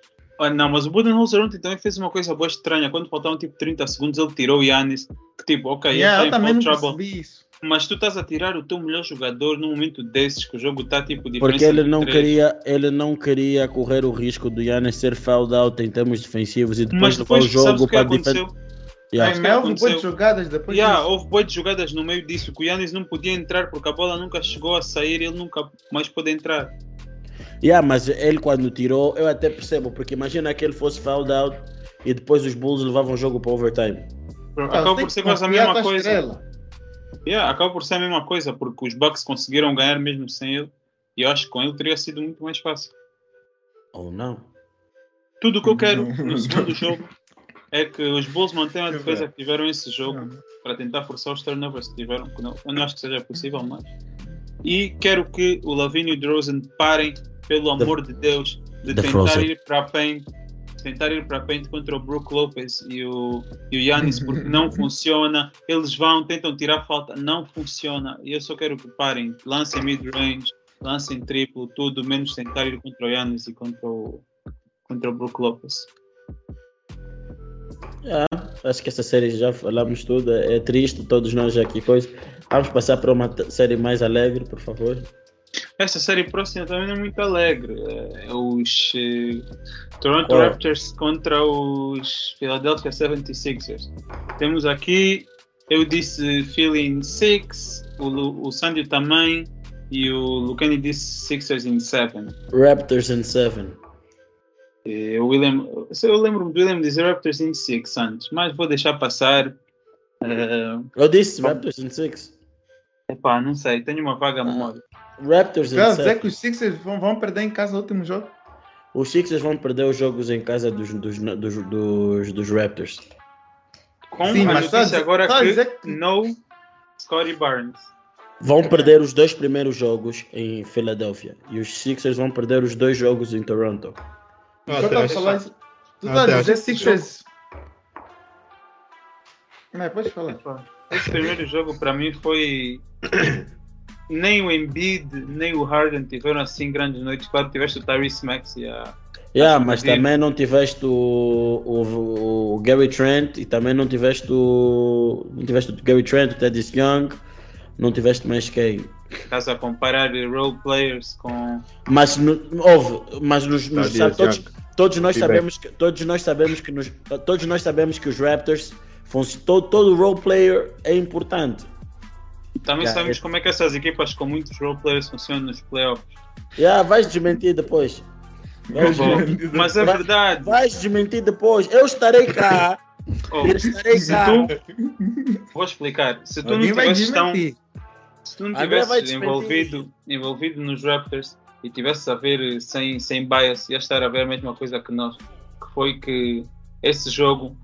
Ah, Não, mas o Budenholzer ontem também fez uma coisa boa estranha. Quando faltavam tipo 30 segundos, ele tirou o Yannis. Que tipo, ok, Yeah, eu ele está também em não foul trouble. percebi isso. Mas tu estás a tirar o teu melhor jogador num momento desses que o jogo está tipo diferença Porque ele não, três. queria, ele não queria correr o risco do Yannis ser fouled out em termos defensivos e depois Mas levar depois, o jogo sabes o que para aconteceu? Yeah. Mas houve boas jogadas depois Yeah, disso. houve boas jogadas no meio disso. Que o Yannis não podia entrar porque a bola nunca chegou a sair e ele nunca mais pôde entrar. Yeah, mas ele quando tirou, eu até percebo, porque imagina que ele fosse fouled out e depois os Bulls levavam o jogo para overtime. Ah, Acaba tem por ser quase a mesma coisa. estrela. Yeah, acaba por ser a mesma coisa, porque os Bucks conseguiram ganhar mesmo sem ele. E eu acho que com ele teria sido muito mais fácil. Ou não? Tudo o que eu quero (laughs) no segundo jogo é que os Bulls mantenham a defesa que tiveram esse jogo para tentar forçar os turnovers que tiveram. Eu não acho que seja possível, mas. E quero que o Lavinho e o DeRozan parem, pelo amor de Deus, de The tentar Frozen. ir para a paint, tentar ir para a paint contra o Brook Lopez e o, e o Yannis, porque não (laughs) funciona. Eles vão, tentam tirar falta, não funciona. E eu só quero que parem, lancem mid-range, lancem triplo, tudo, menos tentar ir contra o Yannis e contra o, contra o Brook Lopez. Yeah, acho que essa série já falamos tudo. É triste, todos nós aqui. Coisa. Vamos passar para uma série mais alegre, por favor. Esta série próxima também é muito alegre. É os eh, Toronto Qual? Raptors contra os Philadelphia 76ers. Temos aqui, eu disse em 6, o, o Sandy também, e o Lucani disse Sixers em 7. Raptors in 7. Eh, O William, se eu lembro-me do William dizer Raptors em 6 antes, mas vou deixar passar. Eh, Eu disse Raptors in 6. Epá, não sei, tenho uma vaga memória. Raptors Quer dizer 7. que os Sixers vão, vão perder em casa o último jogo? Os Sixers vão perder os jogos em casa dos, dos, dos, dos, dos Raptors. Com Sim, a mas tá notícia dizer- agora tá a que, que- no Scotty Barnes. Vão perder os dois primeiros jogos em Filadélfia. E os Sixers vão perder os dois jogos em Toronto. Eu Tu tá a falar isso- tu tá a dizer Sixers. Não, pode falar. Esse primeiro jogo para mim foi. (coughs) Nem o Embiid, nem o Harden tiveram assim grandes noites. Claro, tiveste o Tyrese Max e a. Yeah, mas também não tiveste o, o, o Gary Trent e também não tiveste o. Não tiveste o Gary Trent, o Teddy Young, não tiveste mais quem. Estás a comparar role players com. Mas no, houve, mas nos, nos- sabe, todos, todos nós sabemos que todos nós sabemos que nos, todos nós sabemos que os Raptors todo, todo role player é importante. Também Yeah, sabemos esse- como é que essas equipas com muitos role players funcionam nos playoffs. Yeah, vais desmentir depois. Vais, Bom, mas é verdade. vais desmentir depois. Eu estarei cá. Oh, Eu estarei cá. tu, vou explicar. Se tu não Alguém vai tivesses tão, se tu não tivesses envolvido, envolvido nos Raptors e tivesses a ver eh, sem, sem bias, ia estar a ver a mesma coisa que nós. Que foi que esse jogo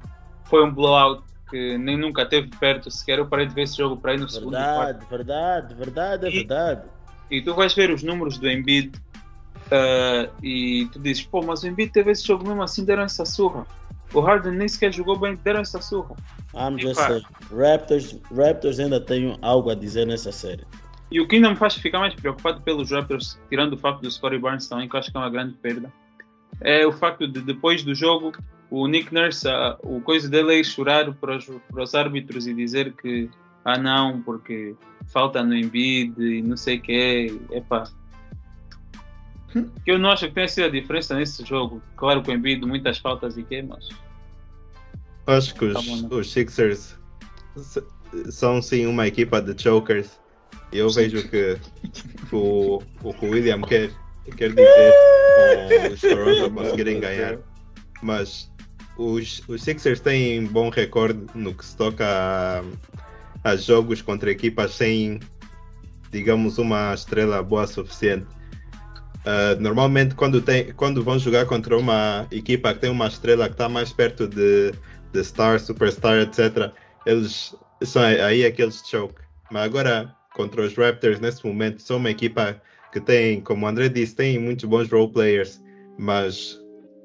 foi um blowout que nem nunca teve perto sequer. Eu parei de ver esse jogo para ir no segundo e quarto. Verdade, verdade, verdade, é E- verdade. E tu vais ver os números do Embiid ah, e tu dizes, pô, mas o Embiid teve esse jogo mesmo assim, deram essa surra. O Harden nem sequer jogou bem, deram essa surra. I'm E just pá. saying. Raptors, Raptors ainda tem algo a dizer nessa série. E o que ainda me faz ficar mais preocupado pelos Raptors, tirando o facto do Scottie Barnes também, que eu acho que é uma grande perda, é o facto de depois do jogo o Nick Nurse, ah, o coisa dele é chorar para os, para os árbitros e dizer que ah não, porque falta no Embiid e não sei o que é, epá. Que eu não acho que tenha sido a diferença nesse jogo. Claro que o Embiid muitas faltas e que, mas Acho que Tá os, bom, né? os Sixers são sim uma equipa de chokers. Eu vejo que o, o que o William quer, quer dizer com os Toronto (laughs) conseguirem ganhar. Mas os, os Sixers têm bom recorde no que se toca a, a jogos contra equipas sem, digamos, uma estrela boa suficiente. Uh, normalmente, quando, tem, quando vão jogar contra uma equipa que tem uma estrela que está mais perto de, de star, superstar, etc., eles são aí aqueles choke. Mas agora, contra os Raptors, nesse momento, são uma equipa que tem, como o André disse, tem muitos bons role players, mas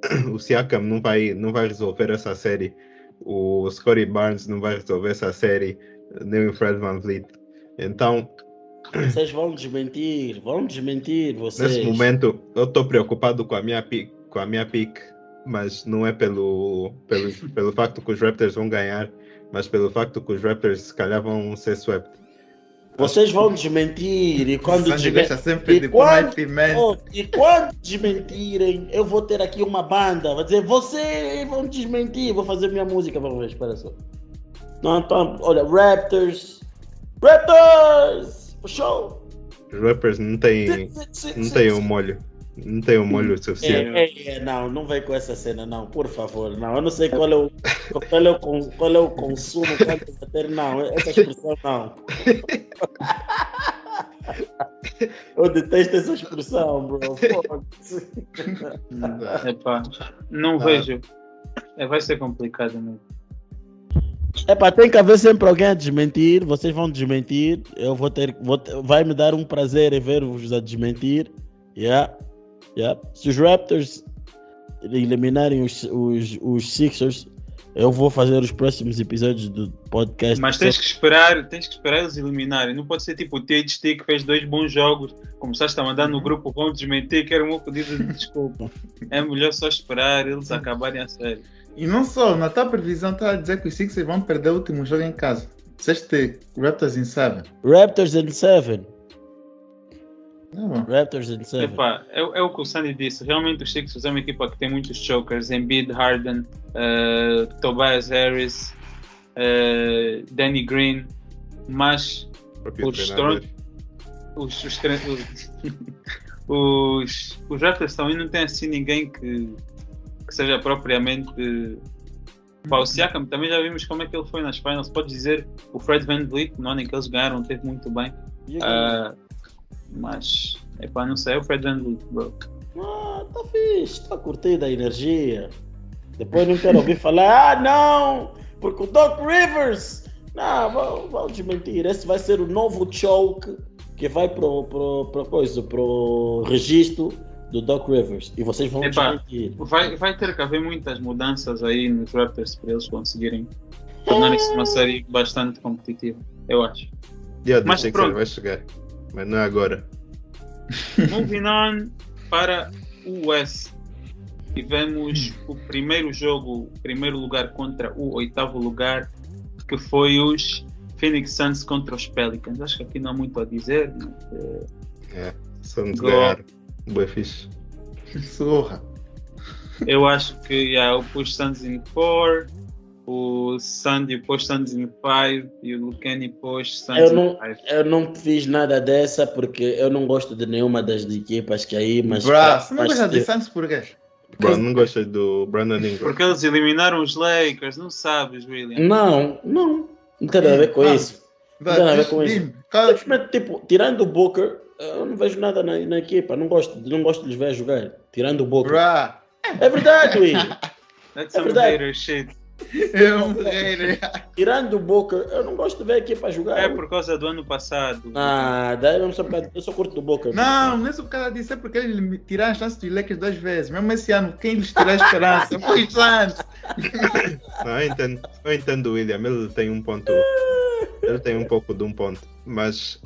(coughs) o Siakam não vai, não vai resolver essa série. O Scottie Barnes não vai resolver essa série, nem o Fred Van Vliet. Então, (coughs) vocês vão desmentir, vão desmentir vocês. Nesse momento, eu estou preocupado com a minha pick, com a minha pick, mas não é pelo, pelo, (laughs) pelo facto que os Raptors vão ganhar, mas pelo facto que os Raptors se calhar vão ser swept. Vocês vão desmentir e quando desmentirem. de quando, oh, e quando desmentirem, eu vou ter aqui uma banda. Vou dizer, vocês vão desmentir. Vou fazer minha música, vamos ver, espera só. Não, então, olha, Raptors. Raptors! Show! Os rappers não têm, não têm um molho. Não tem um molho suficiente. É, é, é, não, não vem com essa cena, não, por favor. Não, eu não sei qual é o, qual é o, qual é o consumo quanto bater, não. Essa expressão não. Eu detesto essa expressão, bro. Epá, não ah. vejo. É, vai ser complicado mesmo. É tem que haver sempre alguém a desmentir. Vocês vão desmentir. Eu vou ter. Vou, vai me dar um prazer em ver-vos a desmentir. Yeah. Yeah. Se os Raptors eliminarem os, os, os Sixers, eu vou fazer os próximos episódios do podcast. Mas tens que esperar, tens que esperar eles eliminarem. Não pode ser tipo o THT que fez dois bons jogos, começaste a mandar no uhum. grupo, vão desmentir, que era um pedido de desculpa. é melhor só esperar eles acabarem a série. E não só, na tua previsão está a dizer que os Sixers vão perder o último jogo em casa. Disseste Raptors em 7. Raptors em 7. Raptors em 7. Epá, é, é, o que o Sandy disse. Realmente os Sixers é uma equipa que tem muitos chokers. Embiid, Harden, uh, Tobias Harris, uh, Danny Green. Mas os, os, (laughs) os, os, os Raptors também não tem assim ninguém que, que seja propriamente... Pá, o Siakam também já vimos como é que ele foi nas finals. Pode dizer o Fred Van Vliet, no ano em que eles ganharam, teve muito bem. Uh, mas, é pá, não sei, é o Fred Van bro. Ah, tá fixe, tá curtindo a energia. Depois não quero ouvir falar, ah, não, porque o Doc Rivers. Não, vou, vou desmentir. Esse vai ser o novo choke que vai pro, pro, pro, coisa, pro registro do Doc Rivers. E vocês vão Epa, desmentir. Vai, vai ter que haver muitas mudanças aí nos Raptors para eles conseguirem tornar-se uma série bastante competitiva, eu acho. Yeah, Mas pronto. vai chegar mas não é agora. (laughs) Moving on para o West. Tivemos o primeiro jogo, primeiro lugar contra o oitavo lugar, que foi os Phoenix Suns contra os Pelicans. Acho que aqui não há muito a dizer. Né? É, Suns ganhar. Boa fixe. (laughs) Surra. Eu acho que yeah, eu pus Suns em 4 o Sandy pôs Sands in 5 e o Lucani pôs Sands eu não, 5. Eu não fiz nada dessa porque eu não gosto de nenhuma das equipas que aí, mas. Bra, você não gosta de Sands por quê? Bro, não gosta do Brandon Ingram. Porque eles eliminaram os Lakers, não sabes, William? Não, não. Não tem nada a ver com ah, isso. Não tem nada a ver com isso. Simplesmente, tipo, tirando o Booker, eu não vejo nada na, na equipa. Não gosto, não gosto de lhes ver jogar. Tirando o Booker. Bra. É verdade, William. That's é some hater shit. Eu Tirando o Boca, eu não gosto de ver aqui para jogar. É por causa do ano passado. Ah, daí eu, só, eu só curto do Boca. Não, não é só por causa disso, é porque ele tiraram a chance dos Lakers duas vezes. Mesmo esse ano, quem lhes tirou a esperança? (laughs) Foi chance. Não, eu entendo, eu entendo o William, ele tem um ponto. Ele tem um pouco de um ponto. Mas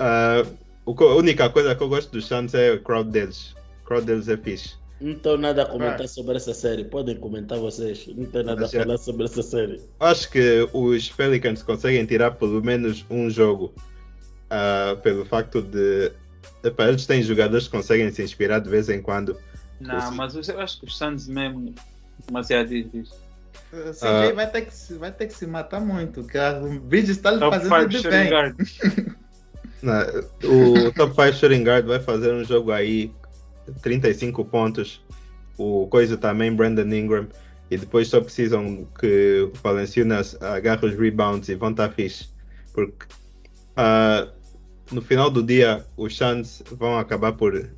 uh, a única coisa que eu gosto dos Suns é o crowd deles. O crowd deles é fixe. Não tenho nada a comentar sobre essa série. Podem comentar vocês. Não tenho nada Mas, a falar sobre essa série. Acho que os Pelicans conseguem tirar pelo menos um jogo. Uh, pelo facto de. Epa, eles têm jogadores que conseguem se inspirar de vez em quando. Não, mas eu acho que os Suns mesmo demasiado difícil. O CJ uh, vai, ter que, vai ter que se matar muito, que o Bridges está lhe fazendo de bem. (laughs) Não, o Top 5 Shooting Guard vai fazer um jogo aí 35 pontos. O coisa também, Brandon Ingram. E depois só precisam que o Valenciunas agarre os rebounds e vão estar fixe. Porque uh, no final do dia, os Suns vão acabar por,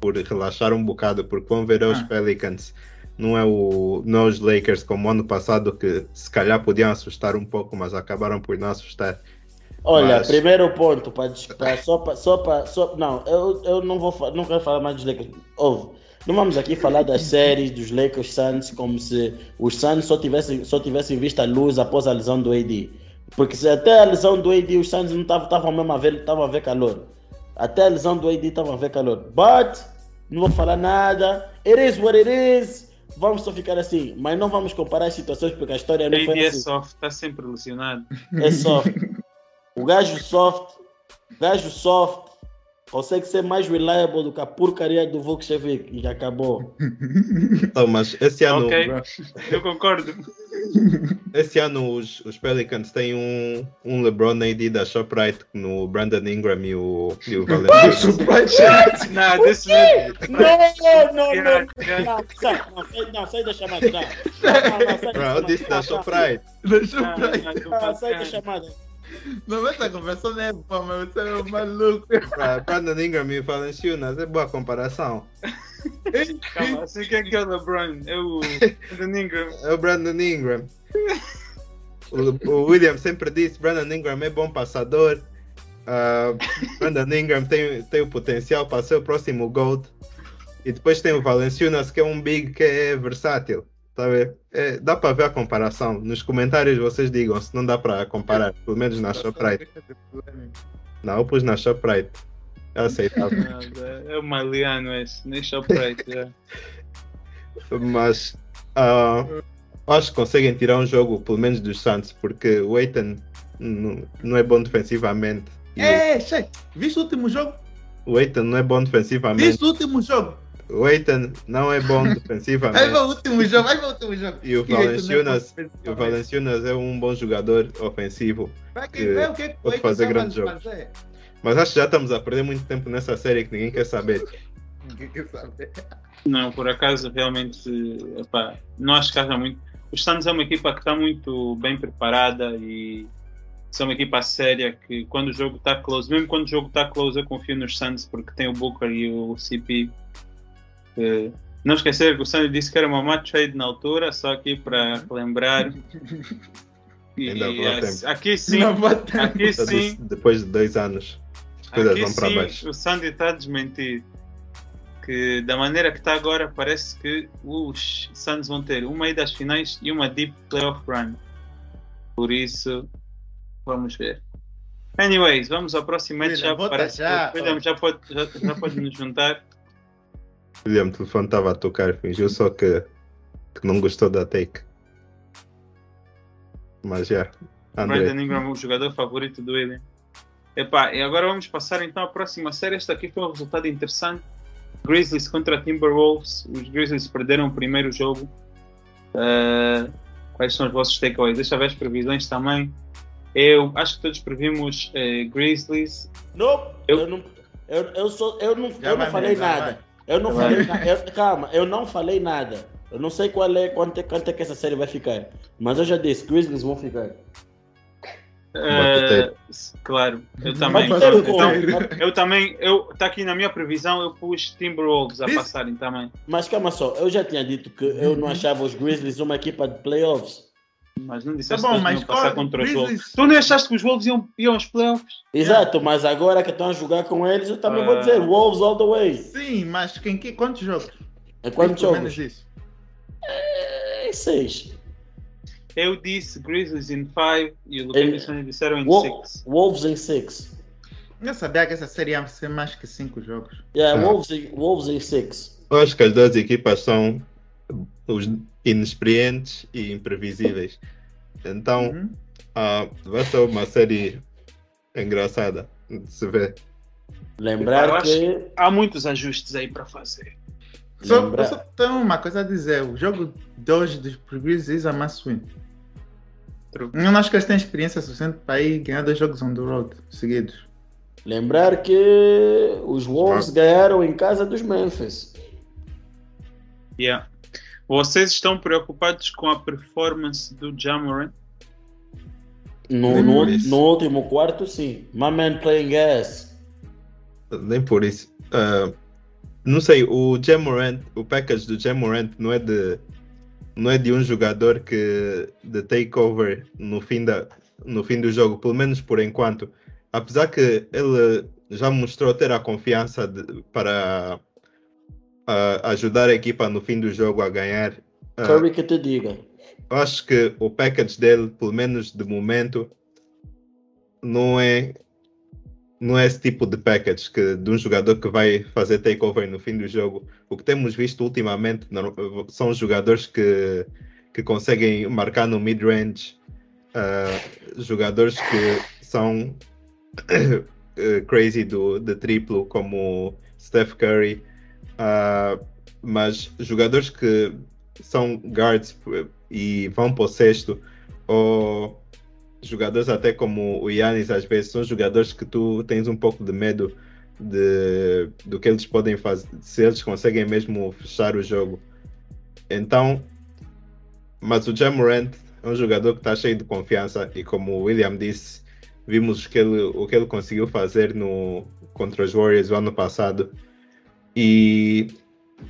por relaxar um bocado, porque vão ver os Ah. Pelicans. Não é, o, não é os Lakers como ano passado, que se calhar podiam assustar um pouco, mas acabaram por não assustar. Olha, Mas- primeiro ponto, pra, pra- só para. Só pra, só, não, eu, eu não, vou, não quero falar mais dos Lakers. Ouve, não vamos aqui falar das (laughs) séries dos Lakers Suns como se os Suns só tivessem, só tivessem visto a luz após a lesão do AD. Porque se até a lesão do AD os Suns não estavam mesmo a ver, estavam a ver calor. Até a lesão do AD estavam a ver calor. But, não vou falar nada. It is what it is. Vamos só ficar assim. Mas não vamos comparar as situações porque a história não AD foi é assim. soft, está sempre lesionado. É soft. (laughs) O gajo soft, gajo soft, consegue ser mais reliable do que a porcaria do Volkswagen e acabou. (laughs) Então, mas esse ano, Ok, eu concordo. esse ano os, os Pelicans têm um, um LeBron AD da ShopRite no Brandon Ingram e o, e o Valentino. (laughs) Não, this man. Não, não, não. Não, sai, não, sai, não, sai da chamada. Não, não, da eu disse da chamada. ShopRite. Não, Não, sai da não. chamada. Não, essa conversa não é boa, mas você é um maluco. Brandon Ingram e Valanciunas é boa comparação. Calma, assim quem é que é o LeBron? É o Brandon Ingram. É o Brandon Ingram. O, o William sempre disse: Brandon Ingram é bom passador. Ah, Brandon Ingram tem, tem o potencial para ser o próximo Gold. E depois tem o Valenciunas, que é um big que é versátil. Tá a ver? É, dá para ver a comparação. Nos comentários vocês digam se não dá para comparar, pelo menos na ShopRite. Não, eu pus na ShopRite. É aceitável. Não, É o Maliano esse, nem Shoprite. já. (laughs) Mas ah, acho que conseguem tirar um jogo, pelo menos dos Santos, porque o Eitan não, não é bom defensivamente. É, che, viste o último jogo? O Eitan não é bom defensivamente. Viste o último jogo? O Eitan não é bom Vai (laughs) defensivamente. para o último jogo, vai para o último jogo. E o Eitan não é o Valanciunas é um bom jogador ofensivo. Vai que que o que é que pode fazer grandes jogos. fazer. Mas acho que já estamos a perder muito tempo nessa série que ninguém quer saber. (laughs) Ninguém quer saber. Não, por acaso, realmente, epá, não acho que haja muito. Os Suns é uma equipa que está muito bem preparada e são uma equipa séria que quando o jogo está close, mesmo quando o jogo está close, eu confio nos Suns porque tem o Booker e o CP. Eh, não esquecer que o Suns disse que era uma match trade na altura, só aqui para lembrar. (laughs) E, a aqui sim, aqui sim, Depois de dois anos, as coisas Aqui vão para sim, baixo. o Sandy está a desmentir que da maneira que está agora parece que os Suns vão ter uma ida às finais e uma deep playoff run. Por isso, vamos ver. Anyways, vamos ao próximo matchup. já. que o William já pode, já, já pode nos juntar. William, o telefone estava a tocar, fingiu só que, que não gostou da take. Mas já, André. Brandon Ingram, o jogador favorito do William. Epá, e agora vamos passar então à próxima série. Esta aqui foi um resultado interessante. Grizzlies contra Timberwolves. Os Grizzlies perderam o primeiro jogo. Eh, quais são os vossos takeaways? Deixa eu ver as previsões também. Eu acho que todos previmos eh, Grizzlies. Não, Eu- eu, não. Eu, eu, sou, eu não, Já eu não falei nada. vai. Eu não falei nada. Eu- Calma, eu não falei nada. Eu não sei qual é, quanto, é, quanto é que essa série vai ficar. Mas eu já disse, Grizzlies vão ficar. Eh, claro, eu também. Então, como? eu também, eu está aqui na minha previsão, eu pus Timberwolves a passarem também. Mas calma só, eu já tinha dito que eu não achava os Grizzlies uma equipa de playoffs. Mas não disseste Tá bom, que mas iam passar contra os Wolves. Tu nem achaste que os Wolves iam, iam aos playoffs? Exato, mas agora que estão a jogar com eles, eu também vou Ah. dizer Wolves all the way. Sim, mas quem, que, quantos jogos? É quantos Pelo menos jogos? isso. É seis. Eu disse Grizzlies in 5 e o Lucas o disseram in Wo- 6. Wolves em six. Eu sabia que essa série ia ser mais que cinco jogos. Yeah, Ah. Wolves, em, Wolves em six. Eu acho que as duas equipas são os inexperientes e imprevisíveis. Então, Uhum. ah, vai ser uma série engraçada de se ver. Lembrar que. Há muitos ajustes aí para fazer. Só, lembrar- só tenho uma coisa a dizer. O jogo de hoje dos Grizzlies é must win. Não acho que eles têm experiência suficiente para ir ganhar dois jogos on the road seguidos. Lembrar que os Wolves ganharam em casa dos Memphis. Yeah. Vocês estão preocupados com a performance do Jamoran? No, no, no último quarto, sim. My man playing gas. Nem por isso. Ah, não sei, o Jamorant, o package do Jamorant não é de não é de um jogador que de takeover no fim da no fim do jogo, pelo menos por enquanto. Apesar que ele já mostrou ter a confiança de- para ah, ajudar a equipa no fim do jogo a ganhar. ah, Curry que te diga. eu acho que o package dele, pelo menos de momento, não é não é esse tipo de package que, de um jogador que vai fazer takeover no fim do jogo. O que temos visto ultimamente são jogadores que, que conseguem marcar no mid-range, ah, jogadores que são (coughs) eh, crazy do, de triplo, como Steph Curry, ah, mas jogadores que são guards e vão para o sexto, ou jogadores até como o Yannis, às vezes, são jogadores que tu tens um pouco de medo de, do que eles podem fazer, se eles conseguem mesmo fechar o jogo. Então, mas o Jamorant é um jogador que está cheio de confiança e como o William disse, vimos que ele, o que ele conseguiu fazer no, contra os Warriors o ano passado. E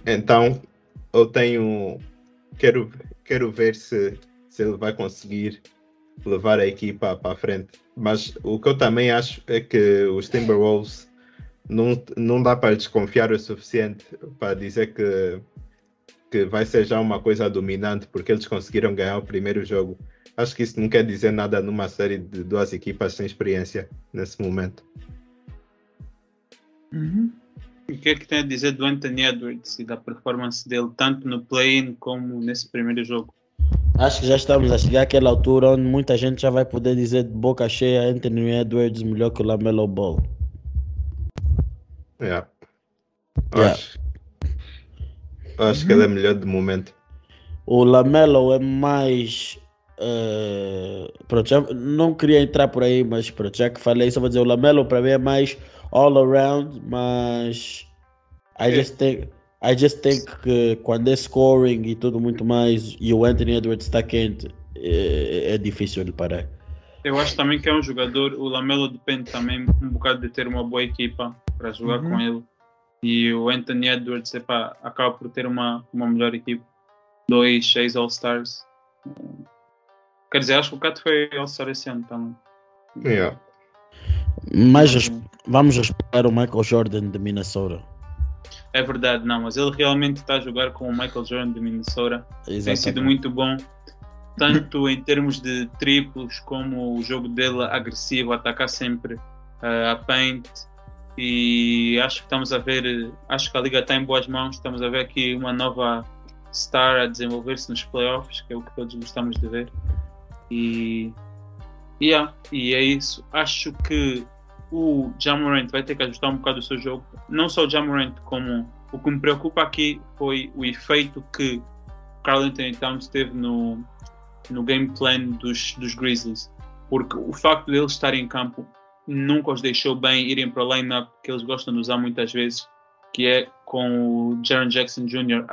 então eu tenho quero, quero ver se, se ele vai conseguir levar a equipa para a frente. Mas o que eu também acho é que os Timberwolves não, não dá para desconfiar o suficiente para dizer que, que vai ser já uma coisa dominante, porque eles conseguiram ganhar o primeiro jogo. Acho que isso não quer dizer nada numa série de duas equipas sem experiência nesse momento. Uhum. O que é que tem a dizer do Anthony Edwards e da performance dele, tanto no play-in como nesse primeiro jogo? Acho que já estamos a chegar àquela altura onde muita gente já vai poder dizer de boca cheia Anthony Edwards melhor que o Lamelo Ball. Yeah. Yeah. Acho, acho que ele é melhor de momento. O Lamelo é mais. eh, pronto, já- não queria entrar por aí, mas pronto, já que falei, só vou dizer: o Lamelo para mim é mais all around, mas. I É. just think. I just think que quando é scoring e tudo muito mais e o Anthony Edwards está quente, é, é difícil de parar. Eu acho também que é um jogador, o Lamelo depende também um bocado de ter uma boa equipa para jogar Uhum. com ele. E o Anthony Edwards epá, acaba por ter uma, uma melhor equipe. Dois, seis All-Stars. Quer dizer, acho que o Cato foi All-Star esse ano também. Yeah. Mas vamos respeitar o Michael Jordan de Minnesota. É verdade, não, mas ele realmente está a jogar com o Michael Jordan de Minnesota. Tem sido Exatamente. muito bom, tanto em termos de triplos, como o jogo dele agressivo, atacar sempre eh, a paint. E acho que estamos a ver, acho que a liga está em boas mãos. Estamos a ver aqui uma nova star a desenvolver-se nos playoffs, que é o que todos gostamos de ver. E, yeah, e é isso. Acho que o Jamorant vai ter que ajustar um bocado o seu jogo. Não só o Jamorant, como o que me preocupa aqui foi o efeito que Carl Anthony Towns teve no, no game plan dos, dos Grizzlies. Porque o facto deles estarem em campo nunca os deixou bem irem para o line-up que eles gostam de usar muitas vezes, que é com o Jaron Jackson Jr.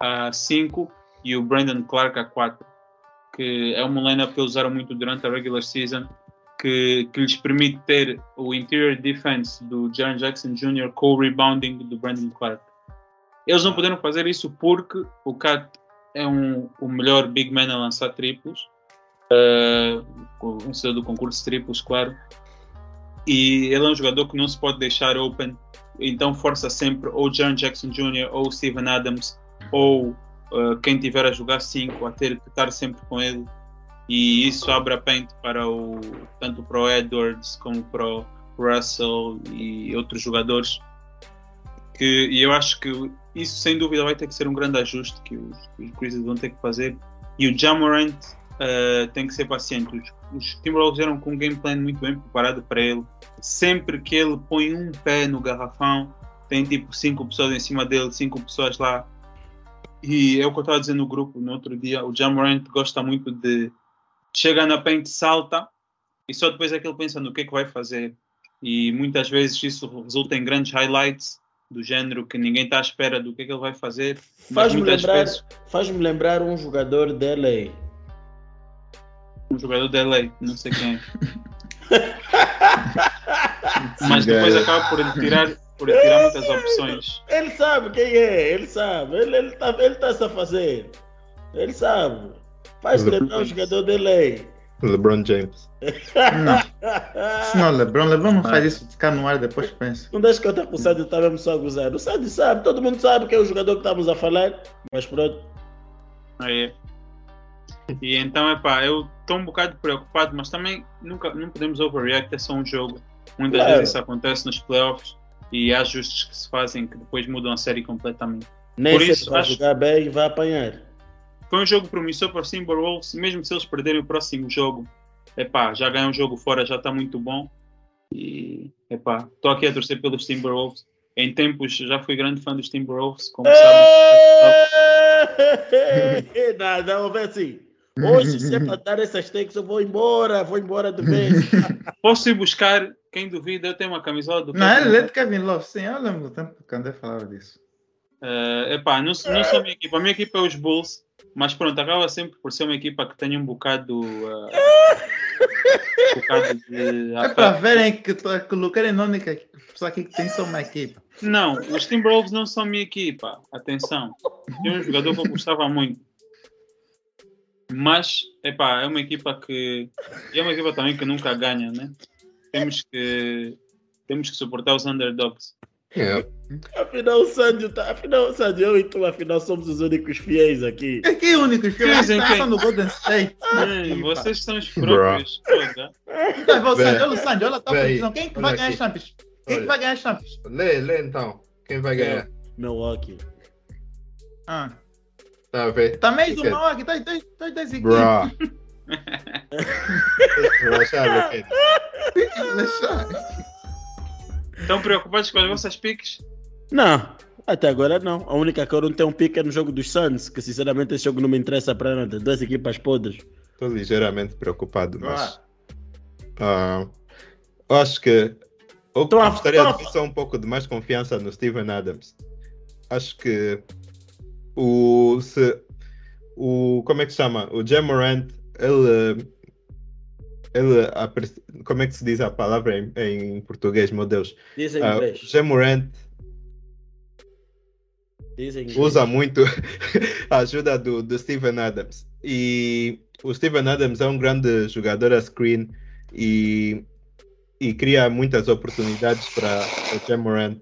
a 5 e o Brandon Clark a 4. Que é uma line-up que eles usaram muito durante a regular season, que, que lhes permite ter o interior defense do Jaron Jackson Jr. com o rebounding do Brandon Clark. Eles não puderam fazer isso porque o Cat é um, o melhor big man a lançar triplos, uh, vencedor do concurso triplos, claro. E ele é um jogador que não se pode deixar open, então força sempre ou Jaron Jackson Jr. ou Steven Adams ou uh, quem tiver a jogar 5 a ter que estar sempre com ele. E isso abre a paint para o tanto para o Edwards como para o Russell e outros jogadores. Que, e eu acho que isso sem dúvida vai ter que ser um grande ajuste que os, os Grizzlies vão ter que fazer. E o Jamorant uh, tem que ser paciente. Os, os Timberwolves eram com um game plan muito bem preparado para ele. Sempre que ele põe um pé no garrafão, tem tipo cinco pessoas em cima dele, cinco pessoas lá. E é o que eu estava dizendo no grupo no outro dia. O Jamorant gosta muito de chegar na paint, salta e só depois é que ele pensa no que é que vai fazer. E muitas vezes isso resulta em grandes highlights do género que ninguém está à espera do que é que ele vai fazer. Faz-me lembrar, vezes faz lembrar um jogador dele. Um jogador da LA, não sei quem. (laughs) Mas depois gajo. acaba por ele tirar, por ele tirar muitas opções. Ele sabe quem é, ele sabe. Ele, ele, tá, ele tá se a fazer. Ele sabe. Faz lembrar o jogador de lei. LeBron James. Não, isso (laughs) não, Lebron. Lebron não faz isso, ficar no ar depois pensa. Não deixa que eu estar com o Sádio tá mesmo só a gozar. O Sádio sabe, todo mundo sabe que é o jogador que estamos a falar. Mas pronto. Aí é. E então, epá, eu estou um bocado preocupado, mas também nunca, não podemos overreact, é só um jogo. Muitas Claro. vezes isso acontece nos playoffs e há ajustes que se fazem que depois mudam a série completamente. Nem Por isso, vai acho- jogar bem e vai apanhar. Foi um jogo promissor para os Timberwolves, mesmo se eles perderem o próximo jogo, epá, já ganham um jogo fora, já está muito bom. E epá, estou aqui a torcer pelos Timberwolves. Em tempos já fui grande fã dos Timberwolves, como sabem. não, não, vê assim. Hoje, se é para dar essas takes, eu vou embora, vou embora de vez. (laughs) Posso ir buscar, quem duvida, eu tenho uma camisola do Não, é de Kevin Love, sim. Eu lembro do tempo que o André falava disso. Eh, epá, não, sou- não sou a minha equipa, a minha equipa é os Bulls, mas pronto, acaba sempre por ser uma equipa que tem um bocado, eh, um bocado de (laughs) É para verem que colocarem na única pessoa aqui que tem só uma equipa. Não, os Timberwolves não são minha equipa, atenção. Tem um jogador que eu gostava muito. Mas, epá, é uma equipa que. É uma equipa também que nunca ganha, né? Temos que. Temos que suportar os underdogs. Yeah. Afinal, o Sandio tá. Afinal, o Sandio, eu e tu, afinal, somos os únicos fiéis aqui. Quem é o único que Dizem está quem? no Golden State? Ei, vocês são os próprios. Então, o olha o Sandy, olha a tua Vé aí, posição. Quem é que vai ganhar aqui. Champions? Quem é que Olha. vai ganhar Champions? Lê, lê então. Quem vai ganhar? Milwaukee. Ah. Tá a ver? Também do Ok. Milwaukee, tá, tá, tá. Relaxado, ok. Estão preocupados com as vossas piques? Não, até agora não. A única que eu não tenho um pique é no jogo dos Suns, que sinceramente esse jogo não me interessa para nada. Duas equipas podres. Estou ligeiramente preocupado, mas. Ah. eu acho que. Eu Tô gostaria a- de ver só um pouco de mais confiança no Steven Adams. Acho que o. Se, o como é que se chama? O Jamorant, ele. Ele. Como é que se diz a palavra em, em português, meu Deus? Dizem Ah, o inglês. Jamorant Dizem inglês. usa muito (laughs) a ajuda do, do Steven Adams. E o Steven Adams é um grande jogador a screen e, e cria muitas oportunidades para o Jamorant.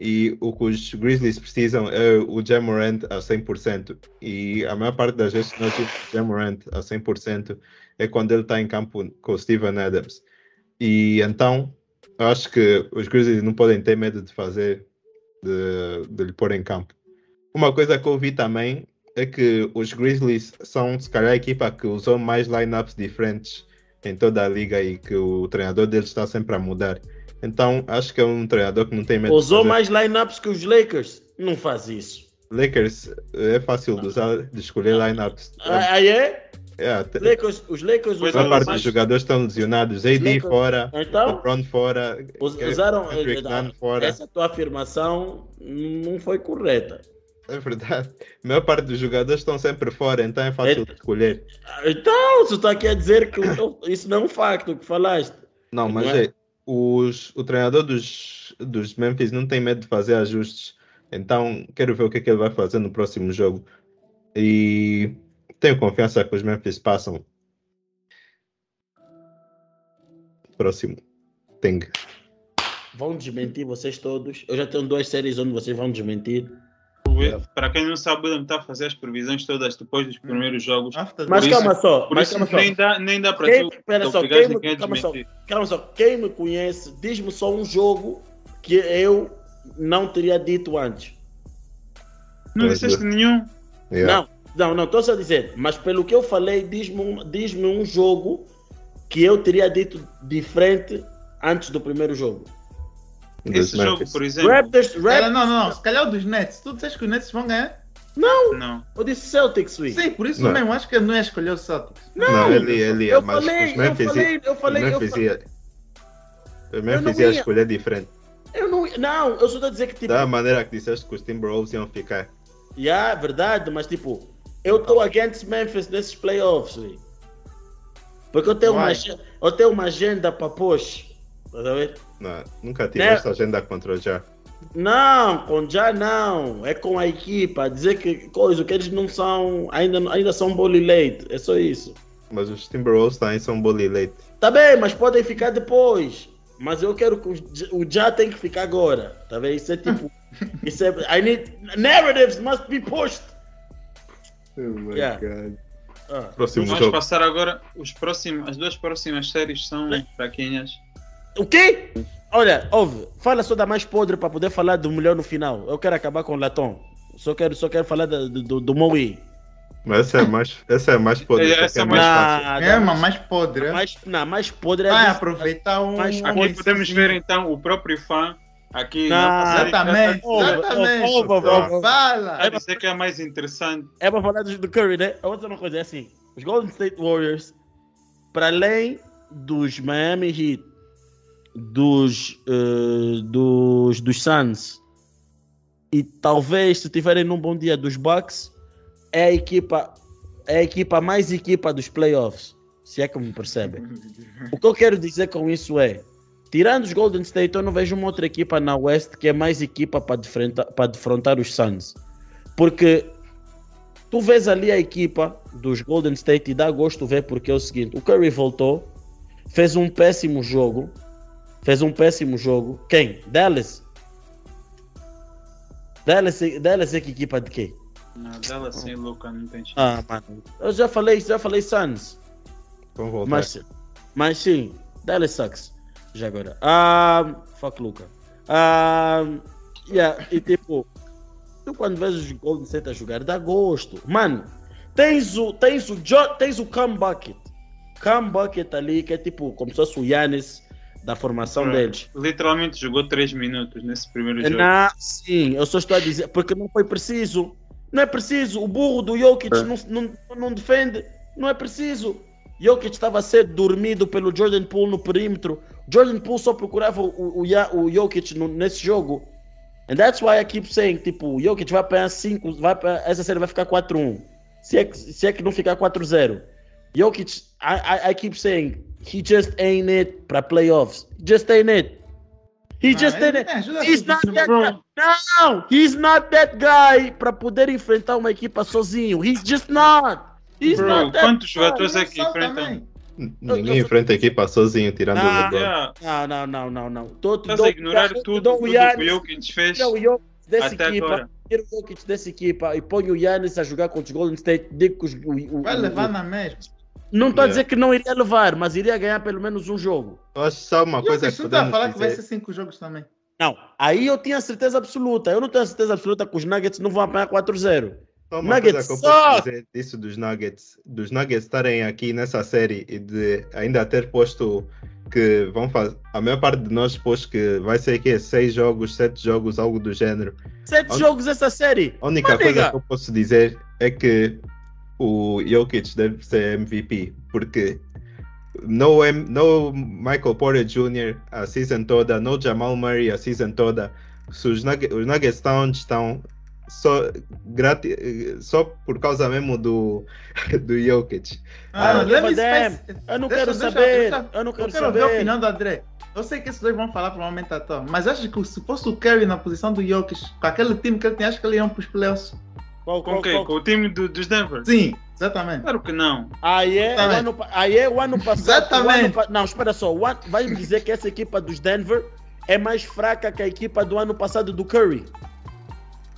E o que os Grizzlies precisam é o Jamorant a 100%. E a maior parte das vezes que nós vimos o Jamorant a 100% é quando ele está em campo com o Steven Adams. E então, acho que os Grizzlies não podem ter medo de fazer, de, de lhe pôr em campo. Uma coisa que eu vi também é que os Grizzlies são, se calhar, a equipa que usou mais lineups diferentes em toda a liga e que o treinador deles está sempre a mudar. Então, acho que é um treinador que não tem medo Usou mais lineups que os Lakers. Não faz isso. Lakers é fácil de usar, de escolher lineups. Ah, Aí é? É, Lakers, os Lakers a usaram maior parte mais. dos jogadores estão lesionados. AD Lakers- fora, Então, LeBron fora, us- usaram. Kendrick Nunn fora. Essa tua afirmação não foi correta. É verdade. A maior parte dos jogadores estão sempre fora, então é fácil É- de escolher. Então, você está aqui a dizer que isso não é um facto o que falaste. Não, mas Não é? Os, o treinador dos, dos Memphis não tem medo de fazer ajustes. Então, quero ver o que, é que ele vai fazer no próximo jogo. E tenho confiança que os Memphis passam. Próximo. Tem. Vão desmentir vocês todos. Eu já tenho duas séries onde vocês vão desmentir. Para quem não sabe, o William está a fazer as previsões todas depois dos primeiros jogos. After Mas Por calma isso- só, Por mas isso calma só. nem dá, nem dá para Quem- tu pera te só, quem me- calma só. Calma só, quem me conhece, diz-me só um jogo que eu não teria dito antes. Não disseste nenhum. Yeah. Não, não, não, estou só a dizer, mas pelo que eu falei, diz-me um, diz um jogo que eu teria dito diferente antes do primeiro jogo. Dos Esse jogo, Memphis. por exemplo. Raptors, Raptors, não, não, se calhar o dos Nets. Tu disseste que os Nets vão ganhar? Não. eu disse Celtics, Wii. Sim, por isso Não. mesmo, acho que eu não ia escolher o Celtics. Não, ele, ele ia, eu mas falei, os eu Memphis, falei, eu falei, eu Memphis falei, ia, os Memphis não ia ia. escolher diferente. eu não, não, eu só estou a dizer que tipo, Da maneira que disseste que os Timberwolves iam ficar. yeah, verdade, mas tipo, eu estou against Memphis nesses playoffs, Wii. Porque eu tenho, uma, eu tenho uma agenda para pôs. Tá a ver? Não, nunca tiveste agenda contra o Já. Não, com já não. É com a equipa. Dizer que coisa, que eles não são. Ainda, ainda são bully late. É só isso. Mas os Timberwolves também são bully late. Tá bem, mas podem ficar depois. Mas eu quero que o já tem que ficar agora. Tá bem? Isso é tipo. (laughs) isso é. I need. Narratives must be pushed. Oh my Yeah. god. Ah. Próximo Vamos jogo. passar agora. Os próximos, as duas próximas séries são fraquinhas. O quê? Olha, ouve, fala só da mais podre para poder falar do melhor no final. Eu quero acabar com o Latom. Só quero, só quero falar do, do, do. Mas essa é mais, essa é mais podre. É, essa é é mais fácil. É, mas mais podre. a é? mais, não, a mais podre é Vai aproveitar um. Uma Aqui podemos ver então o próprio fã aqui Não, já Exatamente, exatamente. Fala! a dizer que é mais interessante. É para falar do, do Curry, né? Outra coisa é assim: os Golden State Warriors, para além dos Miami Heat, dos, eh, dos, dos Suns e talvez se tiverem num bom dia dos Bucks, é a equipa, é a equipa mais equipa dos playoffs. Se é que me percebem. O que eu quero dizer com isso é, tirando os Golden State, eu não vejo uma outra equipa na West que é mais equipa para defrontar, para defrontar os Suns. Porque tu vês ali a equipa dos Golden State e dá gosto ver porque é o seguinte, o Curry voltou, fez um péssimo jogo, fez um péssimo jogo. Quem? Dallas? Dallas, Dallas é que equipa de quê? Não, dela sem Luca não tem chance. Ah, mano. Eu já falei, já falei Suns. Vamos voltar. Mas, mas sim, Dallas sucks. Já agora. Ah, fuck Luca. Ah, yeah, e tipo, tu quando vês os Golden State a jogar, dá gosto. Mano, tens o, tens o, jo, tens o Cam Bucket. Cam Bucket ali, que é tipo, como se fosse o Yannis da formação Right. deles. Literalmente jogou 3 minutos nesse primeiro jogo. Não, sim, eu só estou a dizer, porque não foi preciso. Não é preciso. O burro do Jokic É. não, não, não defende. Não é preciso. Jokic estava a ser dormido pelo Jordan Poole no perímetro. Jordan Poole só procurava o, o, o Jokic no- nesse jogo. And that's why I keep saying, tipo, o Jokic vai apanhar 5, vai apanhar- essa série vai ficar 4-1. Se é, que, se é que não ficar 4-0. Jokic, I, I, I keep saying, he just ain't it para playoffs. Just ain't it. He Ah, just ain't ajuda He's not that guy. Não, he's not that guy para poder enfrentar uma equipa sozinho. He's just not. He's Bro, not that quantos guy. jogadores é Não que enfrentam? também. Ninguém enfrenta a equipa sozinho, tirando Ah, o LeBron. Yeah, Não, não, não, não, não. Tô, Estás a ignorar tudo, dou tudo o que Giannis, o Jokic fez o Jokic dessa até equipa, agora. tira o Jokic dessa equipa e põe o Yannis a jogar contra os Golden State. Digo que os, o, o, Vai o- levar na mesma. Não estou a Yeah. dizer que não iria levar, mas iria ganhar pelo menos um jogo. Eu acho só uma coisa Jokic, que tu tá a falar que vai dizer. ser cinco jogos também. Não, aí eu tinha certeza absoluta. Eu não tenho certeza absoluta que os Nuggets não vão apanhar 4-0. Só uma Nuggets coisa que eu posso dizer disso dos Nuggets, dos Nuggets estarem aqui nessa série e de ainda ter posto que vão fazer. A maior parte de nós pôs que vai ser aqui seis jogos, sete jogos, algo do género. Sete jogos essa série. A única Mas, coisa que eu posso dizer é que o Jokic deve ser MVP, porque no, M- no Michael Porter Jr. a season toda, no Jamal Murray a season toda. Se os, Nugget, os Nuggets estão onde estão só, grati, só por causa mesmo do, (laughs) do Jokic. Ah, não, let me give a space- Eu não Deixa- quero deixa- saber. deixa- eu não quero Eu quero ver a saber. opinião do André. Eu sei que esses dois vão falar provavelmente à toa, mas acho que se fosse o Curry na posição do Jokic, com aquele time que ele tem, acho que ele iam para os playoffs. Qual- Com qual- quem? qual- Com o time do- dos Denver? Sim, exatamente. Claro que não. Aí é, o ano, aí é o ano (laughs) passado. Exatamente. o ano não, espera só. o ano- vai me dizer que essa equipa dos Denver é mais fraca que a equipa do ano passado do Curry.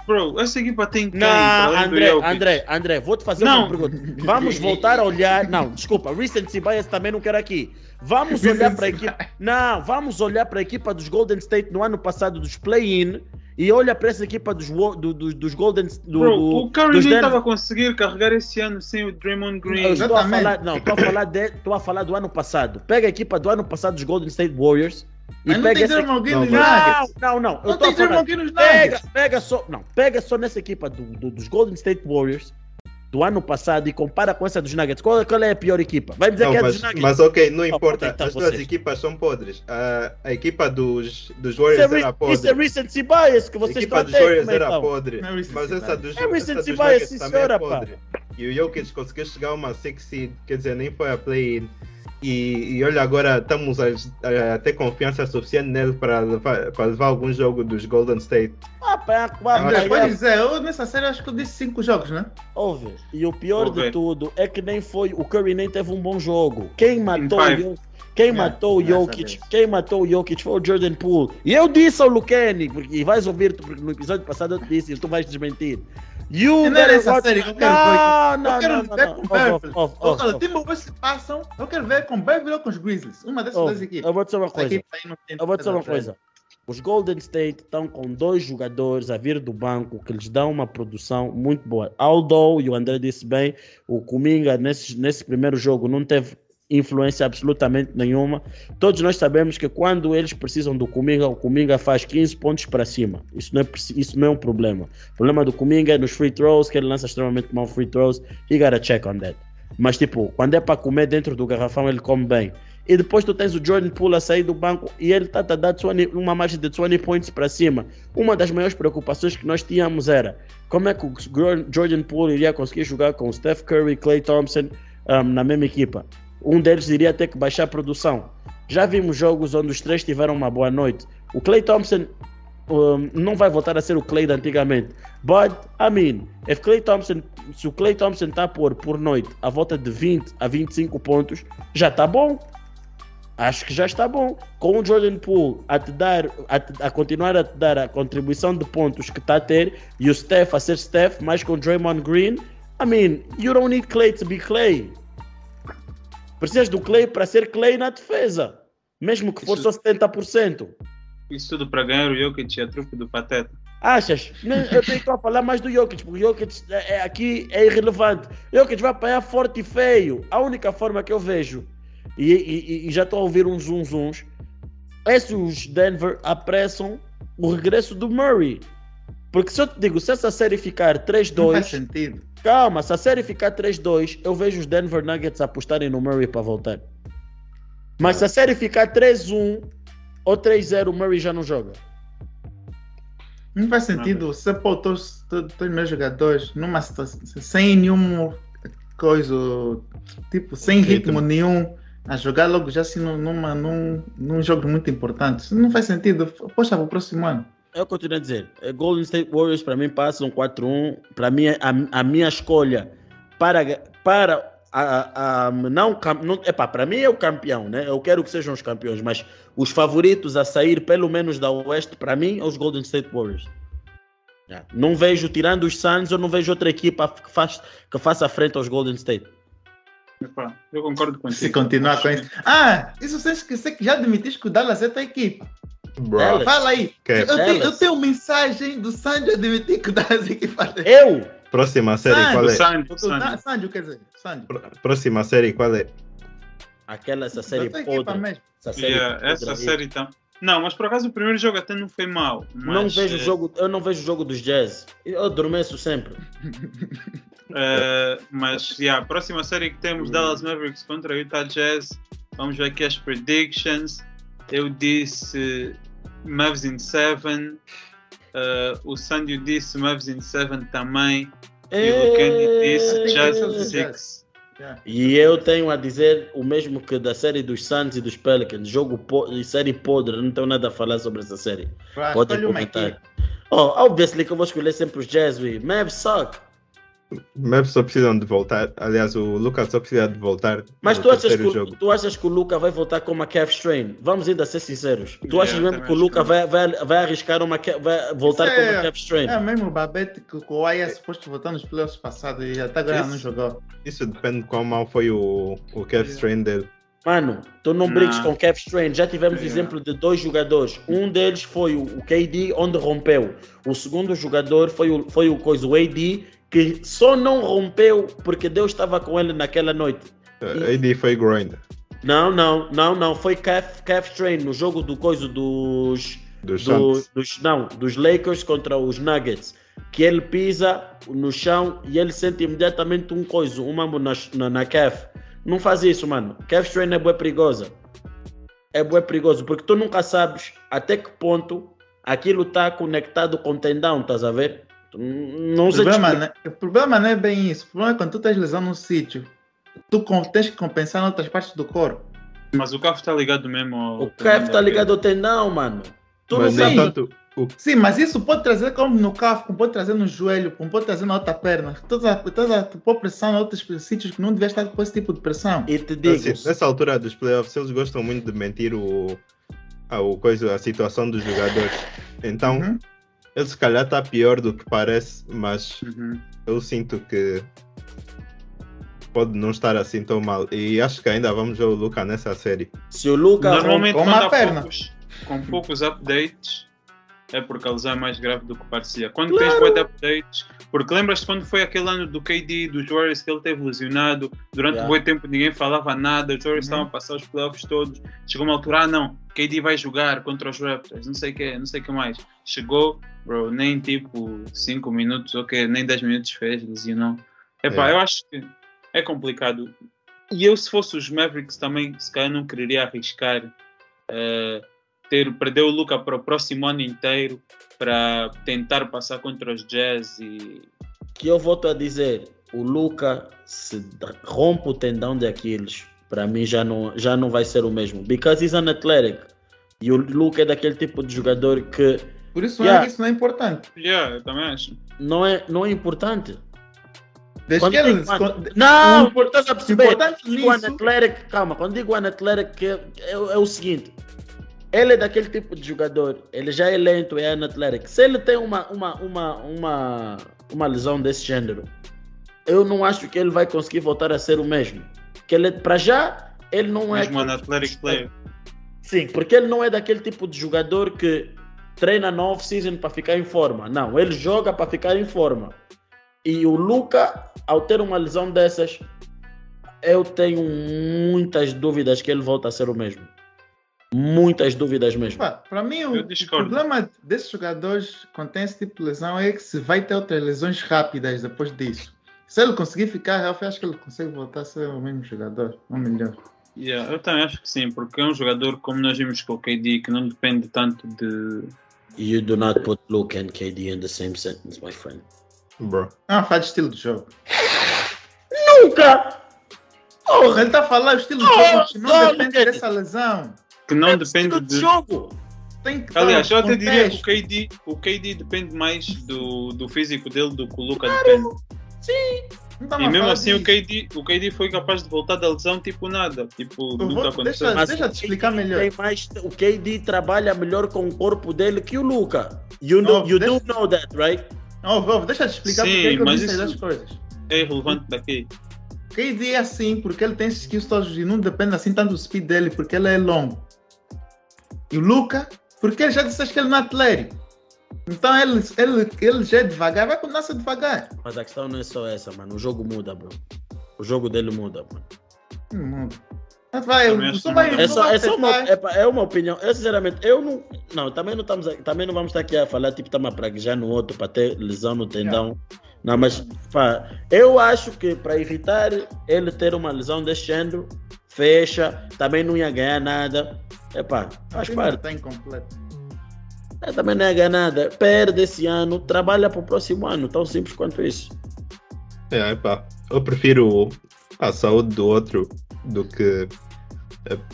Bro, essa equipa tem quem? Não, André? André, André, vou te fazer Não. uma pergunta. Vamos voltar a olhar. Não, desculpa, recency bias também não quero aqui. Vamos olhar para a equipa. Não, vamos olhar para a equipa dos Golden State no ano passado dos play-in e olha para essa equipa dos, do- do- dos Golden do, Bro, do- o Curry dos nem estava a conseguir carregar esse ano sem o Draymond Eu Green. estou a falar, não, estou a falar, de, estou a falar do ano passado. Pega a equipa do ano passado dos Golden State Warriors e Mas não pega tem essa Draymond Green Não, nos mas- Nuggets. Não, não, não. Eu Não estou tem. Draymond Green nos Pega, pega só, não, pega só nessa equipa do, do- dos Golden State Warriors do ano passado e compara com essa dos Nuggets. Qual, qual é a pior equipa? Vai dizer Não, que é a mas, dos Nuggets. mas ok, não Oh, importa. então As duas equipas são podres. A, a equipa dos, dos é, Warriors era podre. isso é recency bias que vocês equipa estão a dos ter. Warriors é era então? podre. Não é Mas essa dos, É essa dos bias, Nuggets sim, também senhora, é pá. podre. E o Jokic conseguiu chegar a uma six seed, quer dizer, nem foi a play-in. E, e olha, agora estamos a, a ter confiança suficiente nele para levar, para levar algum jogo dos Golden State. Ah, pode dizer, eu nessa série acho que eu disse cinco jogos, né? Ouve, e o pior Ouve. de tudo é que nem foi, o Curry nem teve um bom jogo. Quem matou quem Yeah, matou o Jokic, quem matou o Jokic foi o Jordan Poole. E eu disse ao Lucani, porque, e vais ouvir, porque no episódio passado eu te disse, e tu vais desmentir. You não era essa watch- série que eu quero Não, ver. não, eu quero não, ver não. com Beverly. Timberwolves se passam, eu quero ver com Beverly ou com os Grizzlies. Uma dessas duas equipes. Eu vou dizer uma coisa. Eu vou dizer uma coisa. Os Golden State estão com dois jogadores a vir do banco que lhes dão uma produção muito boa. Although, e o André disse bem, o Kuminga nesse, nesse primeiro jogo não teve influência absolutamente nenhuma. Todos nós sabemos que quando eles precisam do Kuminga, o Kuminga faz 15 pontos para cima. Isso não, é, isso não é um problema. O problema do Kuminga é nos free throws, que ele lança extremamente mal free throws. He got a check on that. Mas, tipo, quando é para comer dentro do garrafão, ele come bem. E depois tu tens o Jordan Poole a sair do banco e ele está a dar 20 uma margem de 20 points para cima. Uma das maiores preocupações que nós tínhamos era como é que o Jordan Poole iria conseguir jogar com Steph Curry e Clay Thompson um, na mesma equipa. Um deles iria ter que baixar a produção. Já vimos jogos onde os três tiveram uma boa noite. O Clay Thompson um, não vai voltar a ser o Clay de antigamente. But, I mean, if Clay Thompson, se o Clay Thompson está a pôr por noite a volta de 20 a 25 pontos, já está bom. Acho que já está bom. Com o Jordan Poole a te dar, a, a continuar a te dar a contribuição de pontos que está a ter e o Steph a ser Steph, mais com o Draymond Green, I mean, you don't need Clay to be Clay. Precisas do Clay para ser Clay na defesa. Mesmo que for só 70%. Isso tudo para ganhar o Jokic e a trupe do Pateta. Achas? Não, Eu tenho que falar mais do Jokic, porque o Jokic é, é- aqui é irrelevante. O Jokic vai apanhar forte e feio. A única forma que eu vejo, e, e- e já estou a ouvir uns uns zuns, é se os Denver apressam o regresso do Murray. Porque se eu te digo, se essa série ficar Não faz 3-2, sentido. Calma, se a série ficar 3-2, eu vejo os Denver Nuggets apostarem no Murray para voltar. Mas se a série ficar 3-1 ou 3-0, o Murray já não joga. Não faz sentido você pôr todos todos os meus jogadores numa situação sem nenhum coisa, tipo, sem Ritmo. ritmo nenhum, a jogar logo já assim num, numa, num, num jogo muito importante. Isso não faz sentido. Poxa, para o próximo ano. Eu continuo a dizer, eh, Golden State Warriors para mim passam 4-1. Para mim, a, a minha escolha para, para a, a- não, não epá, para mim é o campeão, né? Eu quero que sejam os campeões, mas os favoritos a sair pelo menos da Oeste, para mim, é os Golden State Warriors. Não vejo, tirando os Suns, eu não vejo outra equipa que, faz, que faça frente aos Golden State. Eu concordo contigo. Se continuar com isso. Ah, isso você que já admitiste que o Dallas é tua equipe. Fala aí. Que- Eu, tenho, eu tenho mensagem do Sandy admitir que o Dallas é equipe dele. Eu? próxima série, Sandy, qual O é? Sandy, o O Sandy. Da- Sandy, quer dizer, Sandy. Pró- Próxima série, qual é? Aquela, essa série podre. Essa série Yeah, podre essa série então. Não, mas por acaso o primeiro jogo até não foi. Não mas, vejo eh, jogo, eu não vejo jogo dos Jazz. Eu adormeço sempre. (laughs) eh, mas yeah, a próxima série que temos Dallas Mavericks contra Utah Jazz. Vamos ver aqui as predictions. Eu disse Mavs in 7. o Sandy disse Mavs in 7 também. E o Kenny disse. Jazz É. in 6. Yeah. E eu tenho a dizer o mesmo que da série dos Suns e dos Pelicans. Jogo po e série podre, não tenho nada a falar sobre essa série. Pode comentar. Oh, obviously que eu vou escolher sempre os Jazz. Mavs suck. Mavs só precisam de voltar. Aliás, o Lucas só precisa de voltar Mas tu achas, que, jogo. tu achas que o Luca vai voltar com uma calf strain? Vamos ainda ser sinceros. Tu Yeah, achas mesmo que o Luca que vai, vai, vai arriscar uma vai voltar Isso com uma é- calf strain? É mesmo o Babette que o Kawhi é suposto voltar nos playoffs passados e até agora Isso. não jogou. Isso depende de quão mal foi o, o calf strain dele. Mano, tu não brigues com calf strain. Já tivemos Yeah. exemplo de dois jogadores. Um deles foi o, o KD, onde rompeu. O segundo jogador foi o, foi o coisa, o AD, que só não rompeu porque Deus estava com ele naquela noite. Uh, AD foi groin Não, não, não, não. Foi calf, calf strain no jogo do coisa dos, dos do- dos, não, dos Lakers contra os Nuggets. Que ele pisa no chão e ele sente imediatamente um coisa, uma na, na, na calf. Não faz isso, mano. Calf strain é bué perigosa. É bué perigoso, porque tu nunca sabes até que ponto aquilo está conectado com o tendão, estás a ver? Tu Não O problema, explicar. né? o problema não é bem isso. O problema é quando tu tens lesão num sítio, tu tens que compensar em outras partes do corpo. Mas o carro está ligado mesmo ao. O CAF está ligado ao tendão, mano. Tu Mas, não sabes. entanto, o, Sim, mas isso pode trazer como no carro, como pode trazer no joelho, como pode trazer na outra perna. Toda, toda pôr pressão em outros sítios que não devia estar com esse tipo de pressão. E te digo, assim, nessa altura dos playoffs, eles gostam muito de mentir o, a, o coisa, a situação dos jogadores. Então, Uhum. Ele se calhar está pior do que parece, mas Uhum. eu sinto que pode não estar assim tão mal. E acho que ainda vamos ver o Luca nessa série. se o Lucas Normalmente, com uma perna. poucos, com poucos updates, é porque a lesão é mais grave do que parecia. Quando Claro. tens web updates, porque lembras-te quando foi aquele ano do KD, dos Warriors, que ele teve lesionado, durante Yeah. um bom tempo ninguém falava nada, os Warriors Uhum. estavam a passar os playoffs todos. Chegou uma altura, ah não, KD vai jogar contra os Raptors, não sei o que, não sei o que mais. Chegou, bro, nem tipo 5 minutos, ok, nem 10 minutos fez, lesionou. Epá, É. eu acho que é complicado. E eu, se fosse os Mavericks, também, se calhar, não quereria arriscar eh, ter, perder o Luca para o próximo ano inteiro para tentar passar contra os Jazz e. que eu volto a dizer, o Luca se rompe o tendão de Aquiles, para mim já não, já não vai ser o mesmo. Because he's an athletic. E o Luca é daquele tipo de jogador que Por isso, Yeah. é, isso não é importante. Yeah, eu também acho. não é, não é importante. Desde Quando que ele. tem- mano, quando- Não, o importante Quando digo nisso. Athletic, calma, quando digo Athletic é, é, é o seguinte. Ele é daquele tipo de jogador, ele já é lento, é athletic. Se ele tem uma, uma, uma, uma, uma lesão desse gênero, eu não acho que ele vai conseguir voltar a ser o mesmo. Que ele, para já, ele não é. Mesmo um athletic player. Sim, porque ele não é daquele tipo de jogador que treina na off-season para ficar em forma. Não, ele joga para ficar em forma. E o Luca, ao ter uma lesão dessas, eu tenho muitas dúvidas que ele volta a ser o mesmo. Muitas dúvidas mesmo. Para mim, o, Eu o problema desses jogadores quando tem esse tipo de lesão é que se vai ter outras lesões rápidas depois disso. Se ele conseguir ficar healthy, acho que ele consegue voltar a ser o mesmo jogador, ou melhor. Yeah, eu também acho que sim, porque é um jogador, como nós vimos com o KD, que não depende tanto de. You do not put Luca and KD in the same sentence, my friend. Bro. Não, faz de estilo de jogo. Nunca! Porra, ele está a falar o estilo de Oh, jogo que não oh, depende dessa lesão. Que não É depende estilo de jogo! Tem que dar Aliás, eu até diria que o. KD, o KD depende mais do, do físico dele do que o Luca depende. Não estamos E mesmo assim o. KD, o KD foi capaz de voltar da lesão tipo nada. Tipo, Eu nunca aconteceu. deixa- deixa eu te explicar melhor. Tem mais, o KD trabalha melhor com o corpo dele que o Luca. You, know, Não, you deixa- do know that, right? Não, vou, deixa te explicar Sim, porque é que eu mas disse isso- as coisas. É irrelevante daqui. KD é assim porque ele tem esses skills todos e não depende assim tanto do speed dele porque ele é longo. E o Luca, porque ele já disseste que ele não é atlético. Então ele, ele, ele já é devagar, vai continuar a ser devagar. Mas a questão não é só essa, mano. O jogo muda, bro. O jogo dele muda, mano. Hum, Mas vai, vai, não. É não só, vai é só uma, é, é uma opinião. Eu, sinceramente, eu não. Não, também não, estamos, também não vamos estar aqui a falar, tipo, estamos a praguejar no outro para ter lesão no tendão. Não, mas, pá, eu acho que para evitar ele ter uma lesão desse género, fecha, também não ia ganhar nada. É pá, faz Ainda parte. Está incompleto. É, também não ia ganhar nada. Perde esse ano, trabalha para o próximo ano. Tão simples quanto isso. É, epá, eu prefiro a saúde do outro do que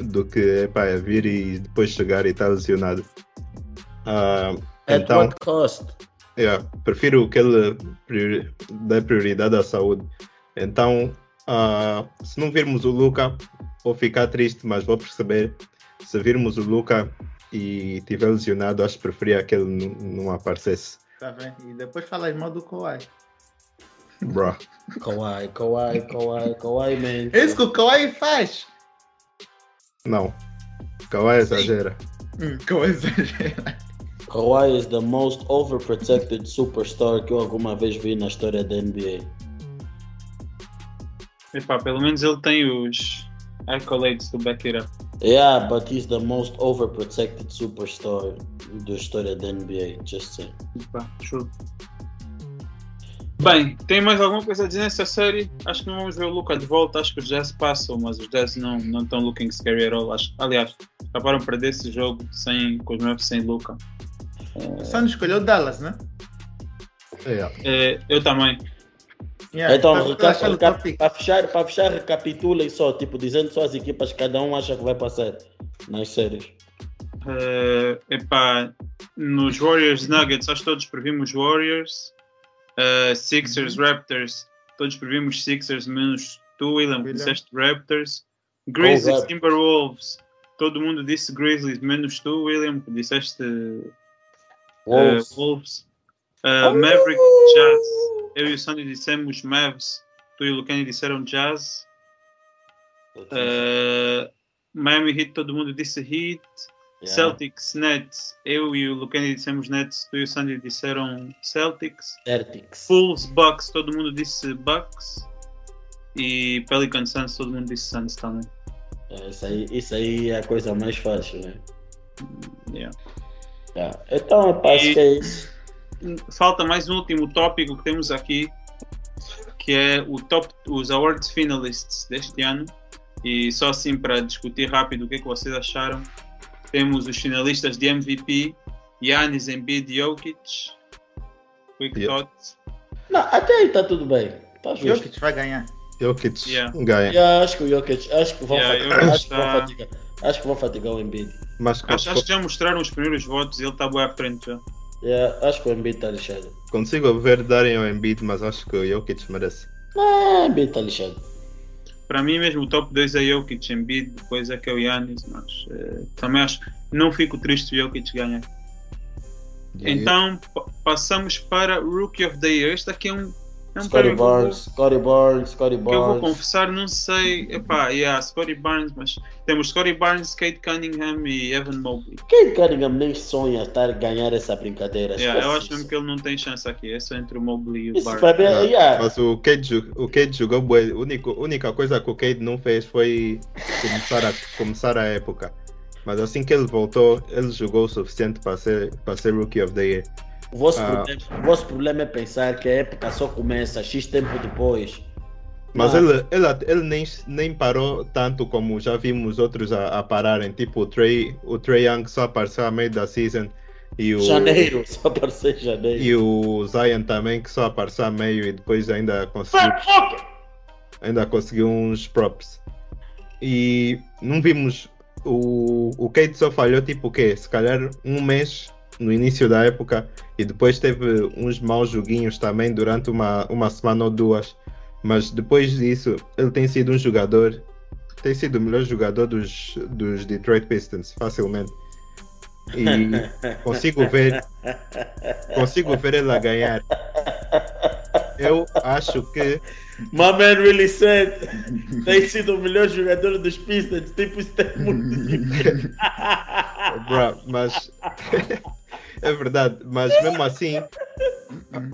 do que epá, é vir e depois chegar e estar lesionado. Ah, At então, what cost? yeah, prefiro que ele priori- dê prioridade à saúde. Então, ah, se não virmos o Luca, vou ficar triste, mas vou perceber. Se virmos o Luca e tiver lesionado, acho que preferia que ele não, aparecesse. Tá vendo? E depois fala mal do Kawhi. Bro. Kawhi, Kawhi, Kawhi, Kawhi, man. É isso que o Kawhi faz. Não. Kawhi exagera. Hum, Kawhi exagera. Kawhi is the most overprotected superstar que eu alguma vez vi na história da NBA. Epá, pelo menos ele tem os accolades do back it up. Yeah, but he's the most overprotected superstar da história da NBA. Just saying. Epá, true. Bem, tem mais alguma coisa a dizer nessa série? Acho que não vamos ver o Luca de volta. Acho que os Jazz passam, mas os Jazz não não estão looking scary at all. Acho, aliás, acabaram de perder esse jogo sem, com os Mavericks sem Luca. Só não escolheu Dallas, né? É, eu também. Yeah, então, tá- tá para fechar, para fechar, recapitulem só, tipo, dizendo só as equipas que cada um acha que vai passar nas séries. Eh, epá, nos Warriors Nuggets, acho que todos previmos Warriors. Eh, Sixers Raptors, todos previmos Sixers, menos tu, William, que William. disseste Raptors. Grizzlies Raptors. Timberwolves, todo mundo disse Grizzlies, menos tu, William, que disseste eh, Wolves. Wolves. Eh, Maverick Jazz, eu e o Sandy dissemos Mavs, tu e o Lucani disseram Jazz. Eh, Miami Heat, todo mundo disse Heat. Yeah. Celtics, Nets, eu e o Lucani dissemos Nets, tu e o Sandy disseram Celtics. Celtics. Bulls, Bucks, todo mundo disse Bucks. E Pelican Suns, todo mundo disse Suns também. É, Isso aí, isso aí é a coisa mais fácil, né? Yeah. Tá. Então, eu acho E- que é isso. Falta mais um último tópico que temos aqui, que é o top, os awards finalists deste ano. E só assim para discutir rápido o que, é que vocês acharam. Temos os finalistas de MVP, Giannis, Embiid, Jokic. Quick Yeah. thoughts. Não, até aí tá tudo bem. Tá justo. Jokic vai ganhar. Jokic Yeah. ganha. Yeah, acho que o Jokic, acho que vão, Yeah, fatigar, acho, que vão tá- fatigar, acho que vão fatigar o Embiid. Mas Acho, acho que já mostraram os primeiros votos e ele está bem à frente já. Yeah, acho que o Embiid está lixado. consigo ver darem ao Embiid, mas acho que o Jokic merece. Ah, o Embiid está lixado. Para mim mesmo o top 2 é Jokic, Embiid, depois é que é o Giannis, mas eh, também acho, não fico triste se o Jokic ganhar. E- Então pa- passamos para Rookie of the Year. Este aqui é um, é um Scotty Barnes, Scotty Barnes, Scotty que eu vou Barnes. confessar, não sei, epá, yeah, Scotty Barnes, mas temos Scotty Barnes, Kate Cunningham e Evan Mobley. Quem Cunningham nem sonha estar ganhar essa brincadeira? Yeah, eu acho mesmo que ele não tem chance aqui, é só entre o Mobley e o Isso Barnes. mim, Ah, yeah. Mas o ju- o Cade jogou. A única, única coisa que o Cade não fez foi começar a, começar a época. Mas assim que ele voltou, ele jogou o suficiente para ser, para ser Rookie of the Year. O vosso, Ah. problema, o vosso problema é pensar que a época só começa X tempo depois. Mas Ah. ele, ele, ele nem, nem parou tanto como já vimos outros a, a pararem. Tipo o Trey, o Trey Young só apareceu a meio da season. E o, Janeiro, (laughs) só apareceu em janeiro. e o Zion também, que só apareceu a meio e depois ainda conseguiu ainda conseguiu uns props. E não vimos. O, o Kate só falhou tipo o quê? Se calhar um mês no início da época e depois teve uns maus joguinhos também durante uma, uma semana ou duas. Mas depois disso, ele tem sido um jogador, tem sido o melhor jogador dos, dos Detroit Pistons, facilmente. E (laughs) consigo ver, consigo ver ele a ganhar. Eu acho que My man really said tem sido o melhor jogador dos Pistons. Tipo, isso tem muito (laughs) diferente. Bro, mas (laughs) é verdade, mas mesmo assim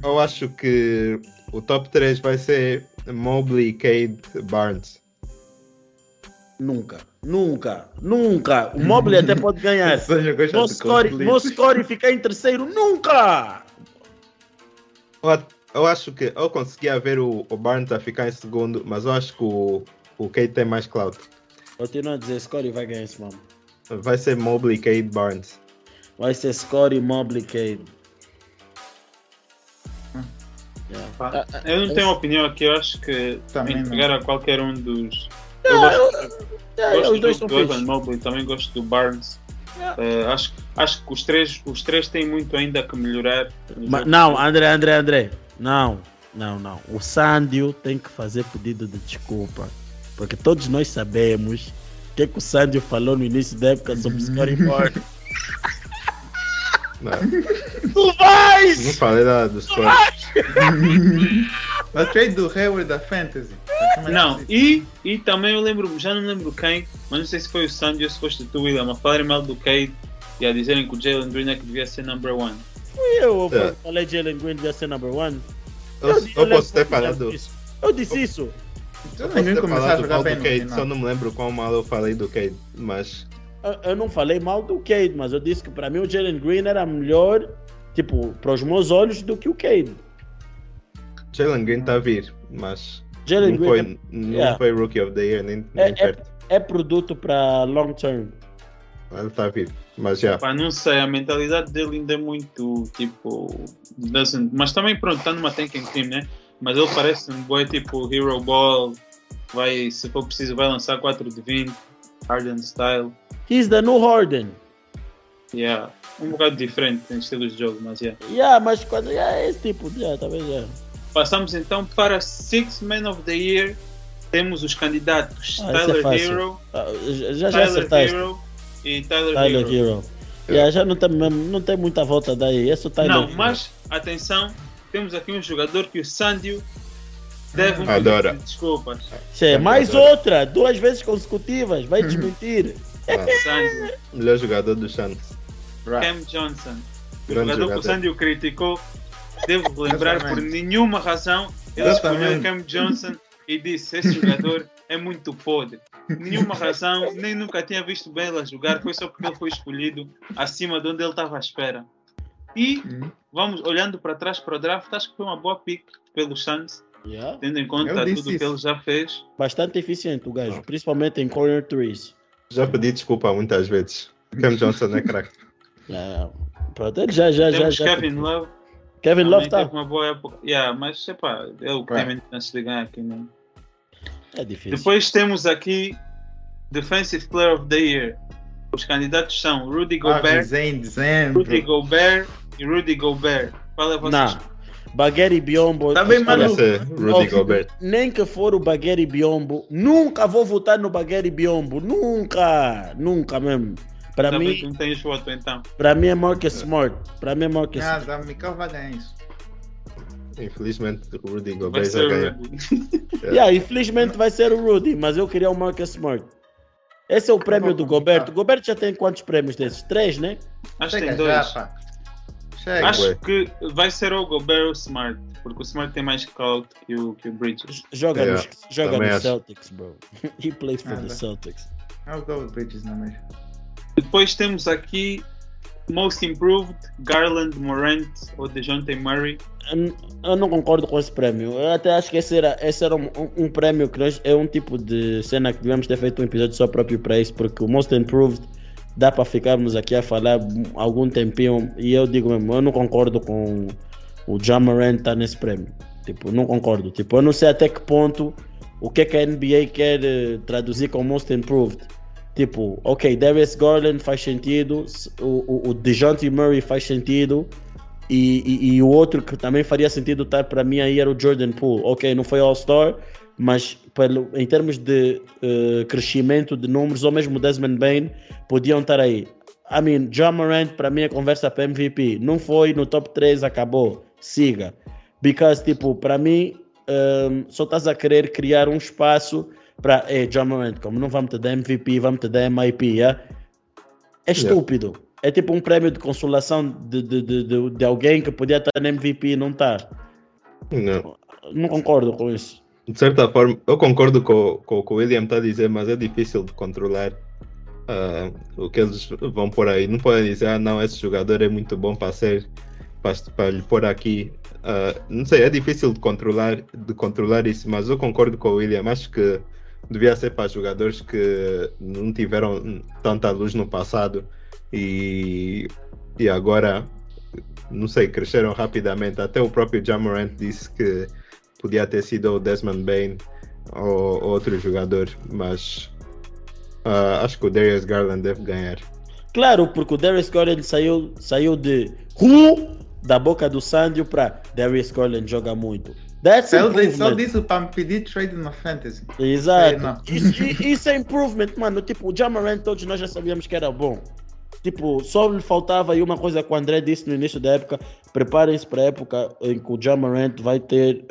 eu acho que o top 3 vai ser Mobley, Cade, Barnes. Nunca, nunca, nunca. O Mobley até pode ganhar. (laughs) Meu de score, score ficar em terceiro, nunca! Eu, eu acho que eu conseguia ver o, o Barnes a ficar em segundo, mas eu acho que o, o Cade tem mais clout. Continua a dizer, Scotty vai ganhar esse mano. Vai ser Mobley, Cade, Barnes. Vai ser Scotty, Mobley, Cade. Yeah. Pá, Eu não tenho opinião aqui, eu acho que Também entregar a qualquer um dos. Ah, Eu gosto, Yeah, gosto os dois do, são do Evan. Mobley, também gosto do Barnes. Yeah. Eh, acho, acho que os três, os três têm muito ainda que melhorar. Ma- Não, André, André, André. Não, não, não. O Sandio tem que fazer pedido de desculpa. Porque todos nós sabemos o que, que o Sandio falou no início da época sobre (laughs) Scotty Barnes. Não, Tu não vais! falei nada do score. Mas trade do Hayward da Fantasy. Não, e, e também eu lembro, já não lembro quem, mas não sei se foi o Sandy ou se foste tu, William, a falarem mal do Cade e a dizerem que o Jalen Green é que devia ser number one. Eu É. falei Jalen Green devia ser number one. Eu, eu lembro posso ter eu falado. disse isso. Eu disse isso. Eu Posso ninguém ter começar a falado jogar bem do Cade, só não me lembro quão mal eu falei do Cade, mas Eu, não falei mal do Cade, mas eu disse que para mim o Jalen Green era melhor, tipo, para os meus olhos, do que o Cade. Jalen Green está a vir, mas Jalen não Green foi, não yeah. foi Rookie of the Year, nem, É- nem perto. é, é produto para long term. Ele está a vir, mas já. Pá, não sei, a mentalidade dele ainda é muito tipo. Doesn't, mas também pronto, está numa tanking team, né? Mas ele parece um boy tipo Hero Ball. Vai, se for preciso, vai lançar 4 de 20. Harden style. He's the new Harden. Yeah. Um bocado diferente em estilos de jogo, mas yeah. Yeah, mas quando yeah, é esse tipo, yeah, talvez yeah. Passamos então para Six Man of the Year. Temos os candidatos Ah, é Tyler fácil. Hero, Ah, já já Tyler acertaste. Hero e Tyler, Tyler Hero. Hero. Yeah, já não tem, não tem muita volta daí. É o Tyler Não, Hero. mas atenção, temos aqui um jogador que o Sandio deve Adora. desculpas. Che, mais Adoro. outra, duas vezes consecutivas. Vai (laughs) desmentir. Ah, melhor jogador do Santos. Right. Cam Johnson. O Grande jogador que o jogador. Sandio criticou, devo lembrar por nenhuma razão, ele escolheu. Cam Johnson e disse: Esse jogador é muito podre. Nenhuma razão, nem nunca tinha visto bem ele a jogar, foi só porque ele foi escolhido acima de onde ele estava à espera. E Uhum. vamos olhando para trás para o draft, acho que foi uma boa pick pelos Suns, Yeah. tendo em conta disse tudo que ele já fez. Bastante eficiente o gajo, principalmente em corner threes. Já pedi desculpa muitas vezes. Cam Johnson é craque. (laughs) Yeah. Pronto, ele já, já, já, Temos já. Kevin Love, Kevin Love tá. uma boa época. Yeah, mas é o que tem chance de ganhar aqui. Né? É difícil. Depois temos aqui Defensive Player of the Year. Os candidatos são Rudy Ah, Gobert, dizem, dizendo. Rudy Gobert e Rudy Gobert. Qual é vocês? Não. Bagueri Biombo. Tá bem maluco. Parece Rudy Ó, Gobert. Nem que for o Bagueri Biombo, nunca vou votar no Bagueri Biombo. Nunca. Nunca mesmo. Para mim, não tens voto então. para mim é Marcus Smart. Para mim é Marcus Smart. Nada, Mikael vai ganhar isso. Infelizmente, o Rudy Vai Gobert ganhou. Rudy. (laughs) Yeah, infelizmente vai ser o Rudy, mas eu queria o Marcus Smart. Esse é o prêmio do Gobert. O Gobert já tem quantos prêmios desses? Três, né? Acho que tem dois. Chega. Acho que vai ser o Gobert ou o Smart. Porque o Smart tem mais clout que o, que o Bridges. Joga Yeah, nos, joga acho. Celtics, bro. (laughs) He plays for the Nada. Celtics. I'll go with Bridges na mesma. Depois temos aqui Most Improved, Garland, Morant ou DeJounte Murray. Eu, eu não concordo com esse prémio. Eu até acho que esse era, esse era um, um- um prémio que nós, é um tipo de cena que devemos ter feito um episódio só próprio para isso, porque o Most Improved dá para ficarmos aqui a falar algum tempinho e eu digo mesmo, eu não concordo com o Jamarant estar nesse prémio. Tipo, não concordo. Tipo, eu não sei até que ponto o que é que a NBA quer eh, traduzir com Most Improved. Tipo, ok, Darius Garland faz sentido, o, o, o DeJounte Murray faz sentido, e, e- e o outro que também faria sentido estar para mim aí era o Jordan Poole. Ok, não foi All-Star, mas pelo, em termos de eh, crescimento de números, ou mesmo Desmond Bain, podiam estar aí. I mean, John Morant para mim é conversa para MVP. Não foi no top 3, acabou. Siga. Because, tipo, para mim, um, só estás a querer criar um espaço para, é, John Morant, como não vamos te dar MVP, vamos te dar MIP, yeah? é estúpido. É tipo um prêmio de consolação de, de, de, de, alguém que podia estar no MVP e não está. Não. Não concordo com isso. De certa forma, eu concordo com, com o que o William está a dizer, mas é difícil de controlar ah, o que eles vão por aí. Não podem dizer, ah, não, esse jogador é muito bom para ser, para, para lhe pôr aqui. Ah, não sei, é difícil de controlar, de controlar isso, mas eu concordo com o William. Acho que devia ser para jogadores que não tiveram tanta luz no passado e, e agora, não sei, cresceram rapidamente. Até o próprio Jamorant disse que podia ter sido o Desmond Bain ou outro jogador, mas ah, acho que o Darius Garland deve ganhar. Claro, porque o Darius Garland saiu, saiu de Who da boca do Sandio para Darius Garland joga muito. That's Só disse- só disse para me pedir trade na Fantasy. Exato. É. Isso, isso é improvement, mano. Tipo, o Jamarant todos nós já sabíamos que era bom. Tipo, só lhe faltava aí uma coisa que o André disse no início da época. Preparem-se para a época em que o Jamarant vai ter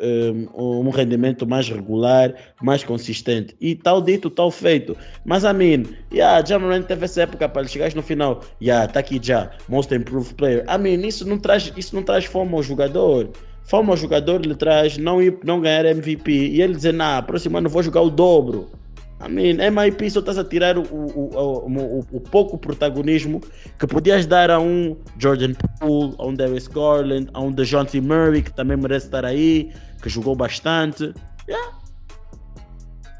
um, um rendimento mais regular, mais consistente. E tal dito, tal feito. Mas a mim, yeah, Jamarant teve essa época para chegar no final. Yeah, tá aqui já, most improved player. I mean, isso não traz, isso não traz fome ao jogador. Fome ao jogador lhe traz não, ir, não ganhar MVP e ele dizer, nah, próximo ano vou jogar o dobro. I mean, MIP só estás a tirar o, o, o, o, o pouco protagonismo que podias dar a um Jordan Poole, a um Darius Garland, a um DeJounte Murray, que também merece estar aí, que jogou bastante. Yeah.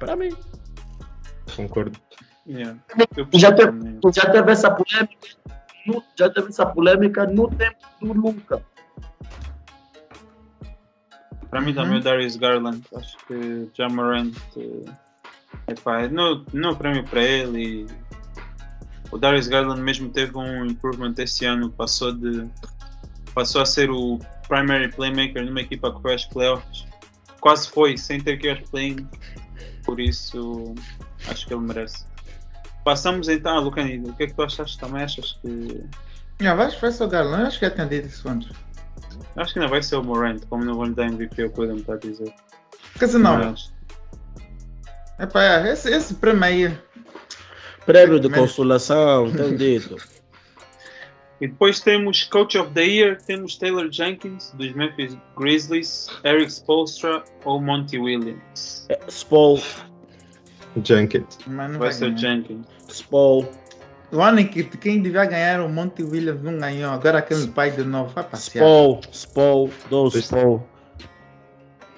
Para mim. Concordo. Yeah. Já teve-. Já teve essa polêmica, no- já teve essa polêmica no tempo do Luca. Para mim também Uhum. o Darius Garland. Acho que Jamarant é pá, não, não prémio para ele. E o Darius Garland mesmo teve um improvement este ano, passou de passou a ser o primary playmaker numa equipa que foi às playoffs. Quase foi, sem ter que ir aos play Por isso acho que ele merece. Passamos então a Lucani, o que é que tu achas? Também achas que. Já vais vai ser o Garland, acho que tinha dito isso antes. Acho que ainda vai ser o Morant, como não vou lhe dar MVP, eu cuido-me está a dizer. Quer dizer, não. Mas- Epá, é, esse, esse prêmio aí. Prêmio de consolação, (laughs) dito. E depois temos Coach of the Year, temos Taylor Jenkins, dos Memphis Grizzlies, Eric Spolstra ou Monty Williams. É, Spol, Jenkins. Mas Vai vai ser. Jenkins. Spol, O ano em que quem devia ganhar o Monte Williams não ganhou. Agora aquele pai de novo vai passear. Spol, Spol, Este- Spol.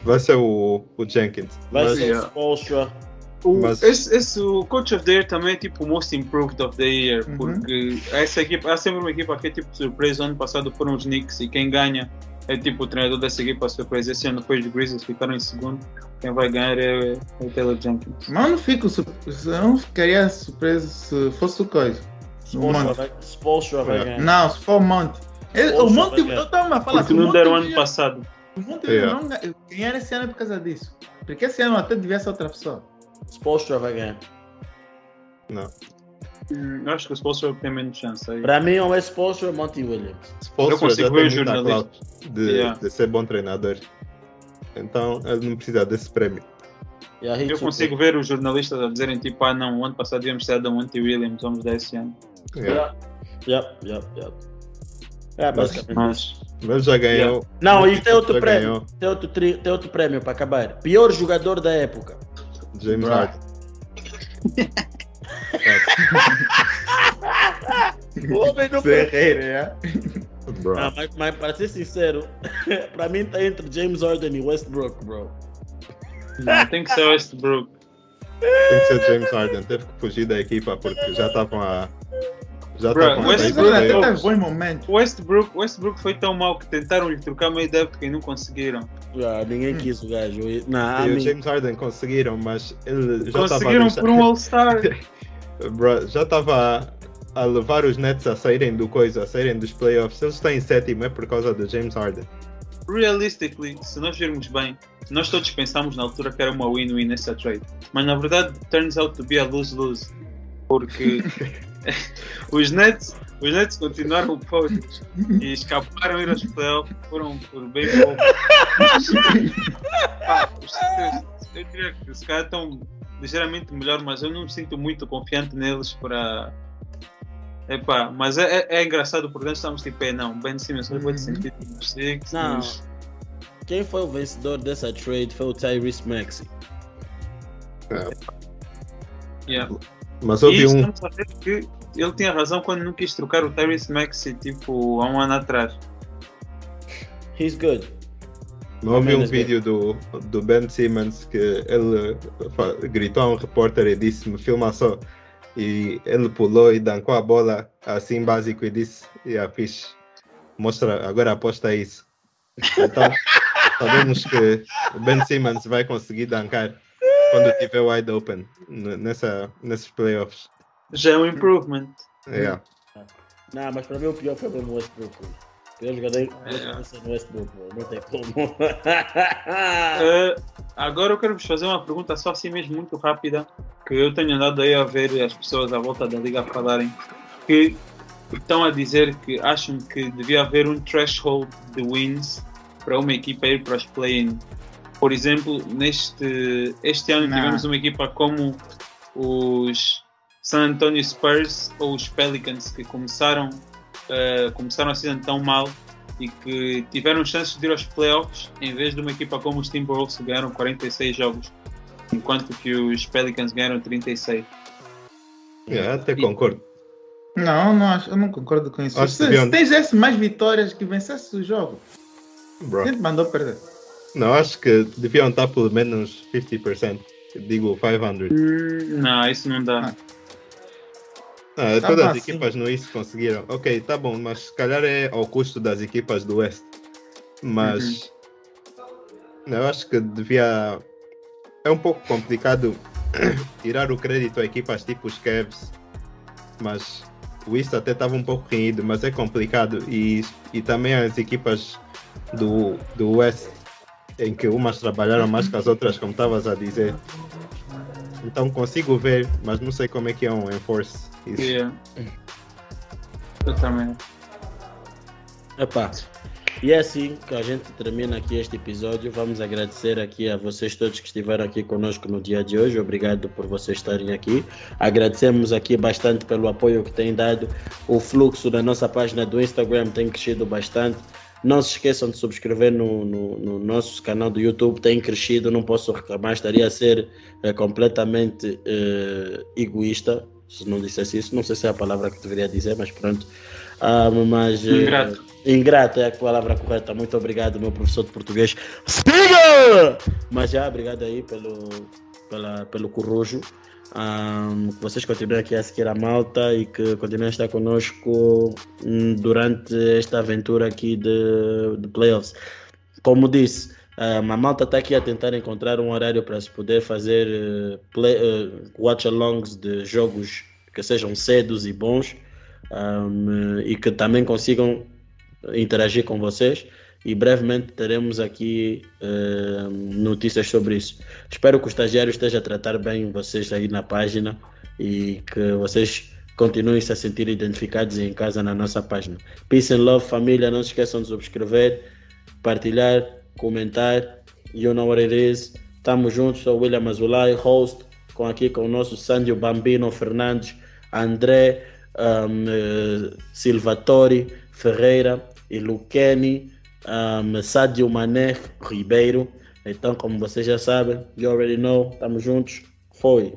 Vai ser o, o Jenkins. Vai Mas- ser o. Spolstra. O, Mas- esse, esse, o Coach of the Year também é tipo o Most Improved of the Year, Uhum. porque essa equipa, há sempre uma equipa que é tipo surpresa. Ano passado foram os Knicks e quem ganha é tipo o treinador dessa equipa surpresa. Esse ano depois os Grizzlies ficaram em segundo. Quem vai ganhar é, é o Taylor Jenkins. Mas eu não fico surpreso. Eu não ficaria surpreso se fosse o coisa. Spolstra Monte. vai, É. ganhar. Não, se for o Monte. Ele- O Monte, eu estava a falar. Porque não deram ano passado. O Monte Yeah. Não ga- ganhar esse ano é por causa disso. Porque esse ano até devia ser outra pessoa. Spolstra vai ganhar. Não. Hum, eu acho que o Spolstra tem menos chance. Aí. Para mim, ou é Spolstra ou Monty Williams. Spolstra consigo já ver o jornalista. de, Yeah. de ser bom treinador. Então ele não precisa desse prémio. Hits Eu consigo ver os jornalistas a dizerem tipo, ah não, o ano passado devíamos ter dado a Monty Williams, vamos dar esse ano. Yeah. Yeah, yeah, yeah. É, basicamente. Mas Mas já ganhou. Não, e tem outro prêmio. ganhou Tem outro, tri- tem outro prêmio para acabar. Pior jogador da época. James. Harden. O homem não Ferreira? Bro. Ah, mas, mas para ser sincero, (laughs) para mim tá entre James Harden e Westbrook, bro. não, tem que ser Westbrook. Tem que ser James Harden. Teve que fugir da equipa porque já estavam a. Já Bro, Westbrook até bons momentos. O Westbrook, Westbrook foi tão mau que tentaram lhe trocar meio de época e não conseguiram. Ah, ninguém quis o gajo. Não, E o James Harden conseguiram, mas ele já estava a Conseguiram por um All-Star. (laughs) Bro, já estava a levar os Nets a saírem do coisa, a saírem dos playoffs. Eles estão em sétimo é por causa do James Harden. Realistically, se nós virmos bem, nós todos pensámos na altura que era uma win-win nessa trade. Mas na verdade, turns out to be a lose-lose. Porque (laughs) (laughs) os Nets, os Nets continuaram fortes e escaparam a ir aos playoffs, foram por bem pouco. (laughs) Pá, os Sixers, eu diria que se calhar estão ligeiramente melhor, mas eu não me sinto muito confiante neles para. Epá, mas é, é, é engraçado por dentro estamos tipo, é não, Ben Simmons foi Uhum. sentido nos Sixers. Não. Quem foi o vencedor dessa trade foi o Tyrese Maxey. Yeah. Mas E houve um. que ele tinha razão quando não quis trocar o Tyrese Maxey tipo há um ano atrás. He's good. Houve um Menos vídeo do, do Ben Simmons que ele gritou a um repórter e disse: Me filma só. E ele pulou e dancou a bola assim básico e disse: Yeah, fixe. Mostra, agora aposta isso. Então, (laughs) sabemos que o Ben Simmons vai conseguir dancar quando estiver wide open nessa, nesses playoffs. Já é um improvement. Yeah. Não, mas para mim o pior foi mesmo o Westbrook. O pior jogador É. vai ser o Westbrook, bro. não tem como. Eh, (laughs) agora eu quero vos fazer uma pergunta só assim mesmo muito rápida que eu tenho andado aí a ver as pessoas à volta da liga a falarem que estão a dizer que acham que devia haver um threshold de wins para uma equipa ir para os play-in. Por exemplo, neste este ano Não. tivemos uma equipa como os San Antonio Spurs ou os Pelicans que começaram eh, começaram a season tão mal e que tiveram chances de ir aos playoffs em vez de uma equipa como os Timberwolves que ganharam 46 jogos, enquanto que os Pelicans ganharam 36. Yeah, até concordo. Não, não acho, eu não concordo com isso. Acho Se, se tens mais vitórias que vencesse o jogo, Bro. quem te mandou perder? Não, acho que deviam estar pelo menos 50%. Digo 500. Não, isso não dá. Ah, Tá todas as equipas no East conseguiram. Ok, tá bom, mas se calhar é ao custo das equipas do West. Mas Eu acho que devia. É um pouco complicado (coughs) tirar o crédito a equipas tipo os Cavs, mas o East até estava um pouco renhido, mas é complicado. E, e também as equipas do, do West, em que umas trabalharam mais que as outras, como estavas a dizer. Então consigo ver, mas não sei como é que é um enforce isso. Yeah. Eu também. Epá, e é assim que a gente termina aqui este episódio. Vamos agradecer aqui a vocês todos que estiveram aqui conosco no dia de hoje. Obrigado por vocês estarem aqui. Agradecemos aqui bastante pelo apoio que têm dado. O fluxo da nossa página do Instagram tem crescido bastante. Não se esqueçam de subscrever no, no, no nosso canal do YouTube, tem crescido, não posso reclamar, estaria a ser eh, completamente eh, egoísta se não dissesse isso. Não sei se é a palavra que deveria dizer, mas pronto. Ah, mas, eh, Ingrato. ingrato é a palavra correta. Muito obrigado, meu professor de português. Siga! Mas já, obrigado aí pelo, pela, pelo corrojo. Um, que vocês continuem aqui a seguir a malta e que continuem a estar conosco hum, durante esta aventura aqui de, de playoffs. Como disse, um, a malta está aqui a tentar encontrar um horário para se poder fazer uh, uh, watch-alongs de jogos que sejam cedos e bons um, e que também consigam interagir com vocês e brevemente teremos aqui uh, notícias sobre isso. Espero que o estagiário esteja a tratar bem vocês aí na página e que vocês continuem se a sentir identificados em casa na nossa página. Peace and love, família. Não se esqueçam de subscrever, partilhar, comentar. You know what it is. Tamo juntos. Sou William Azulay, host, com aqui com o nosso Sandio Bambino Fernandes, André um, uh, Silvatori Ferreira e Luqueni um, Sadio Mané Ribeiro. Então, como vocês já sabem, you already know, estamos juntos. Foi.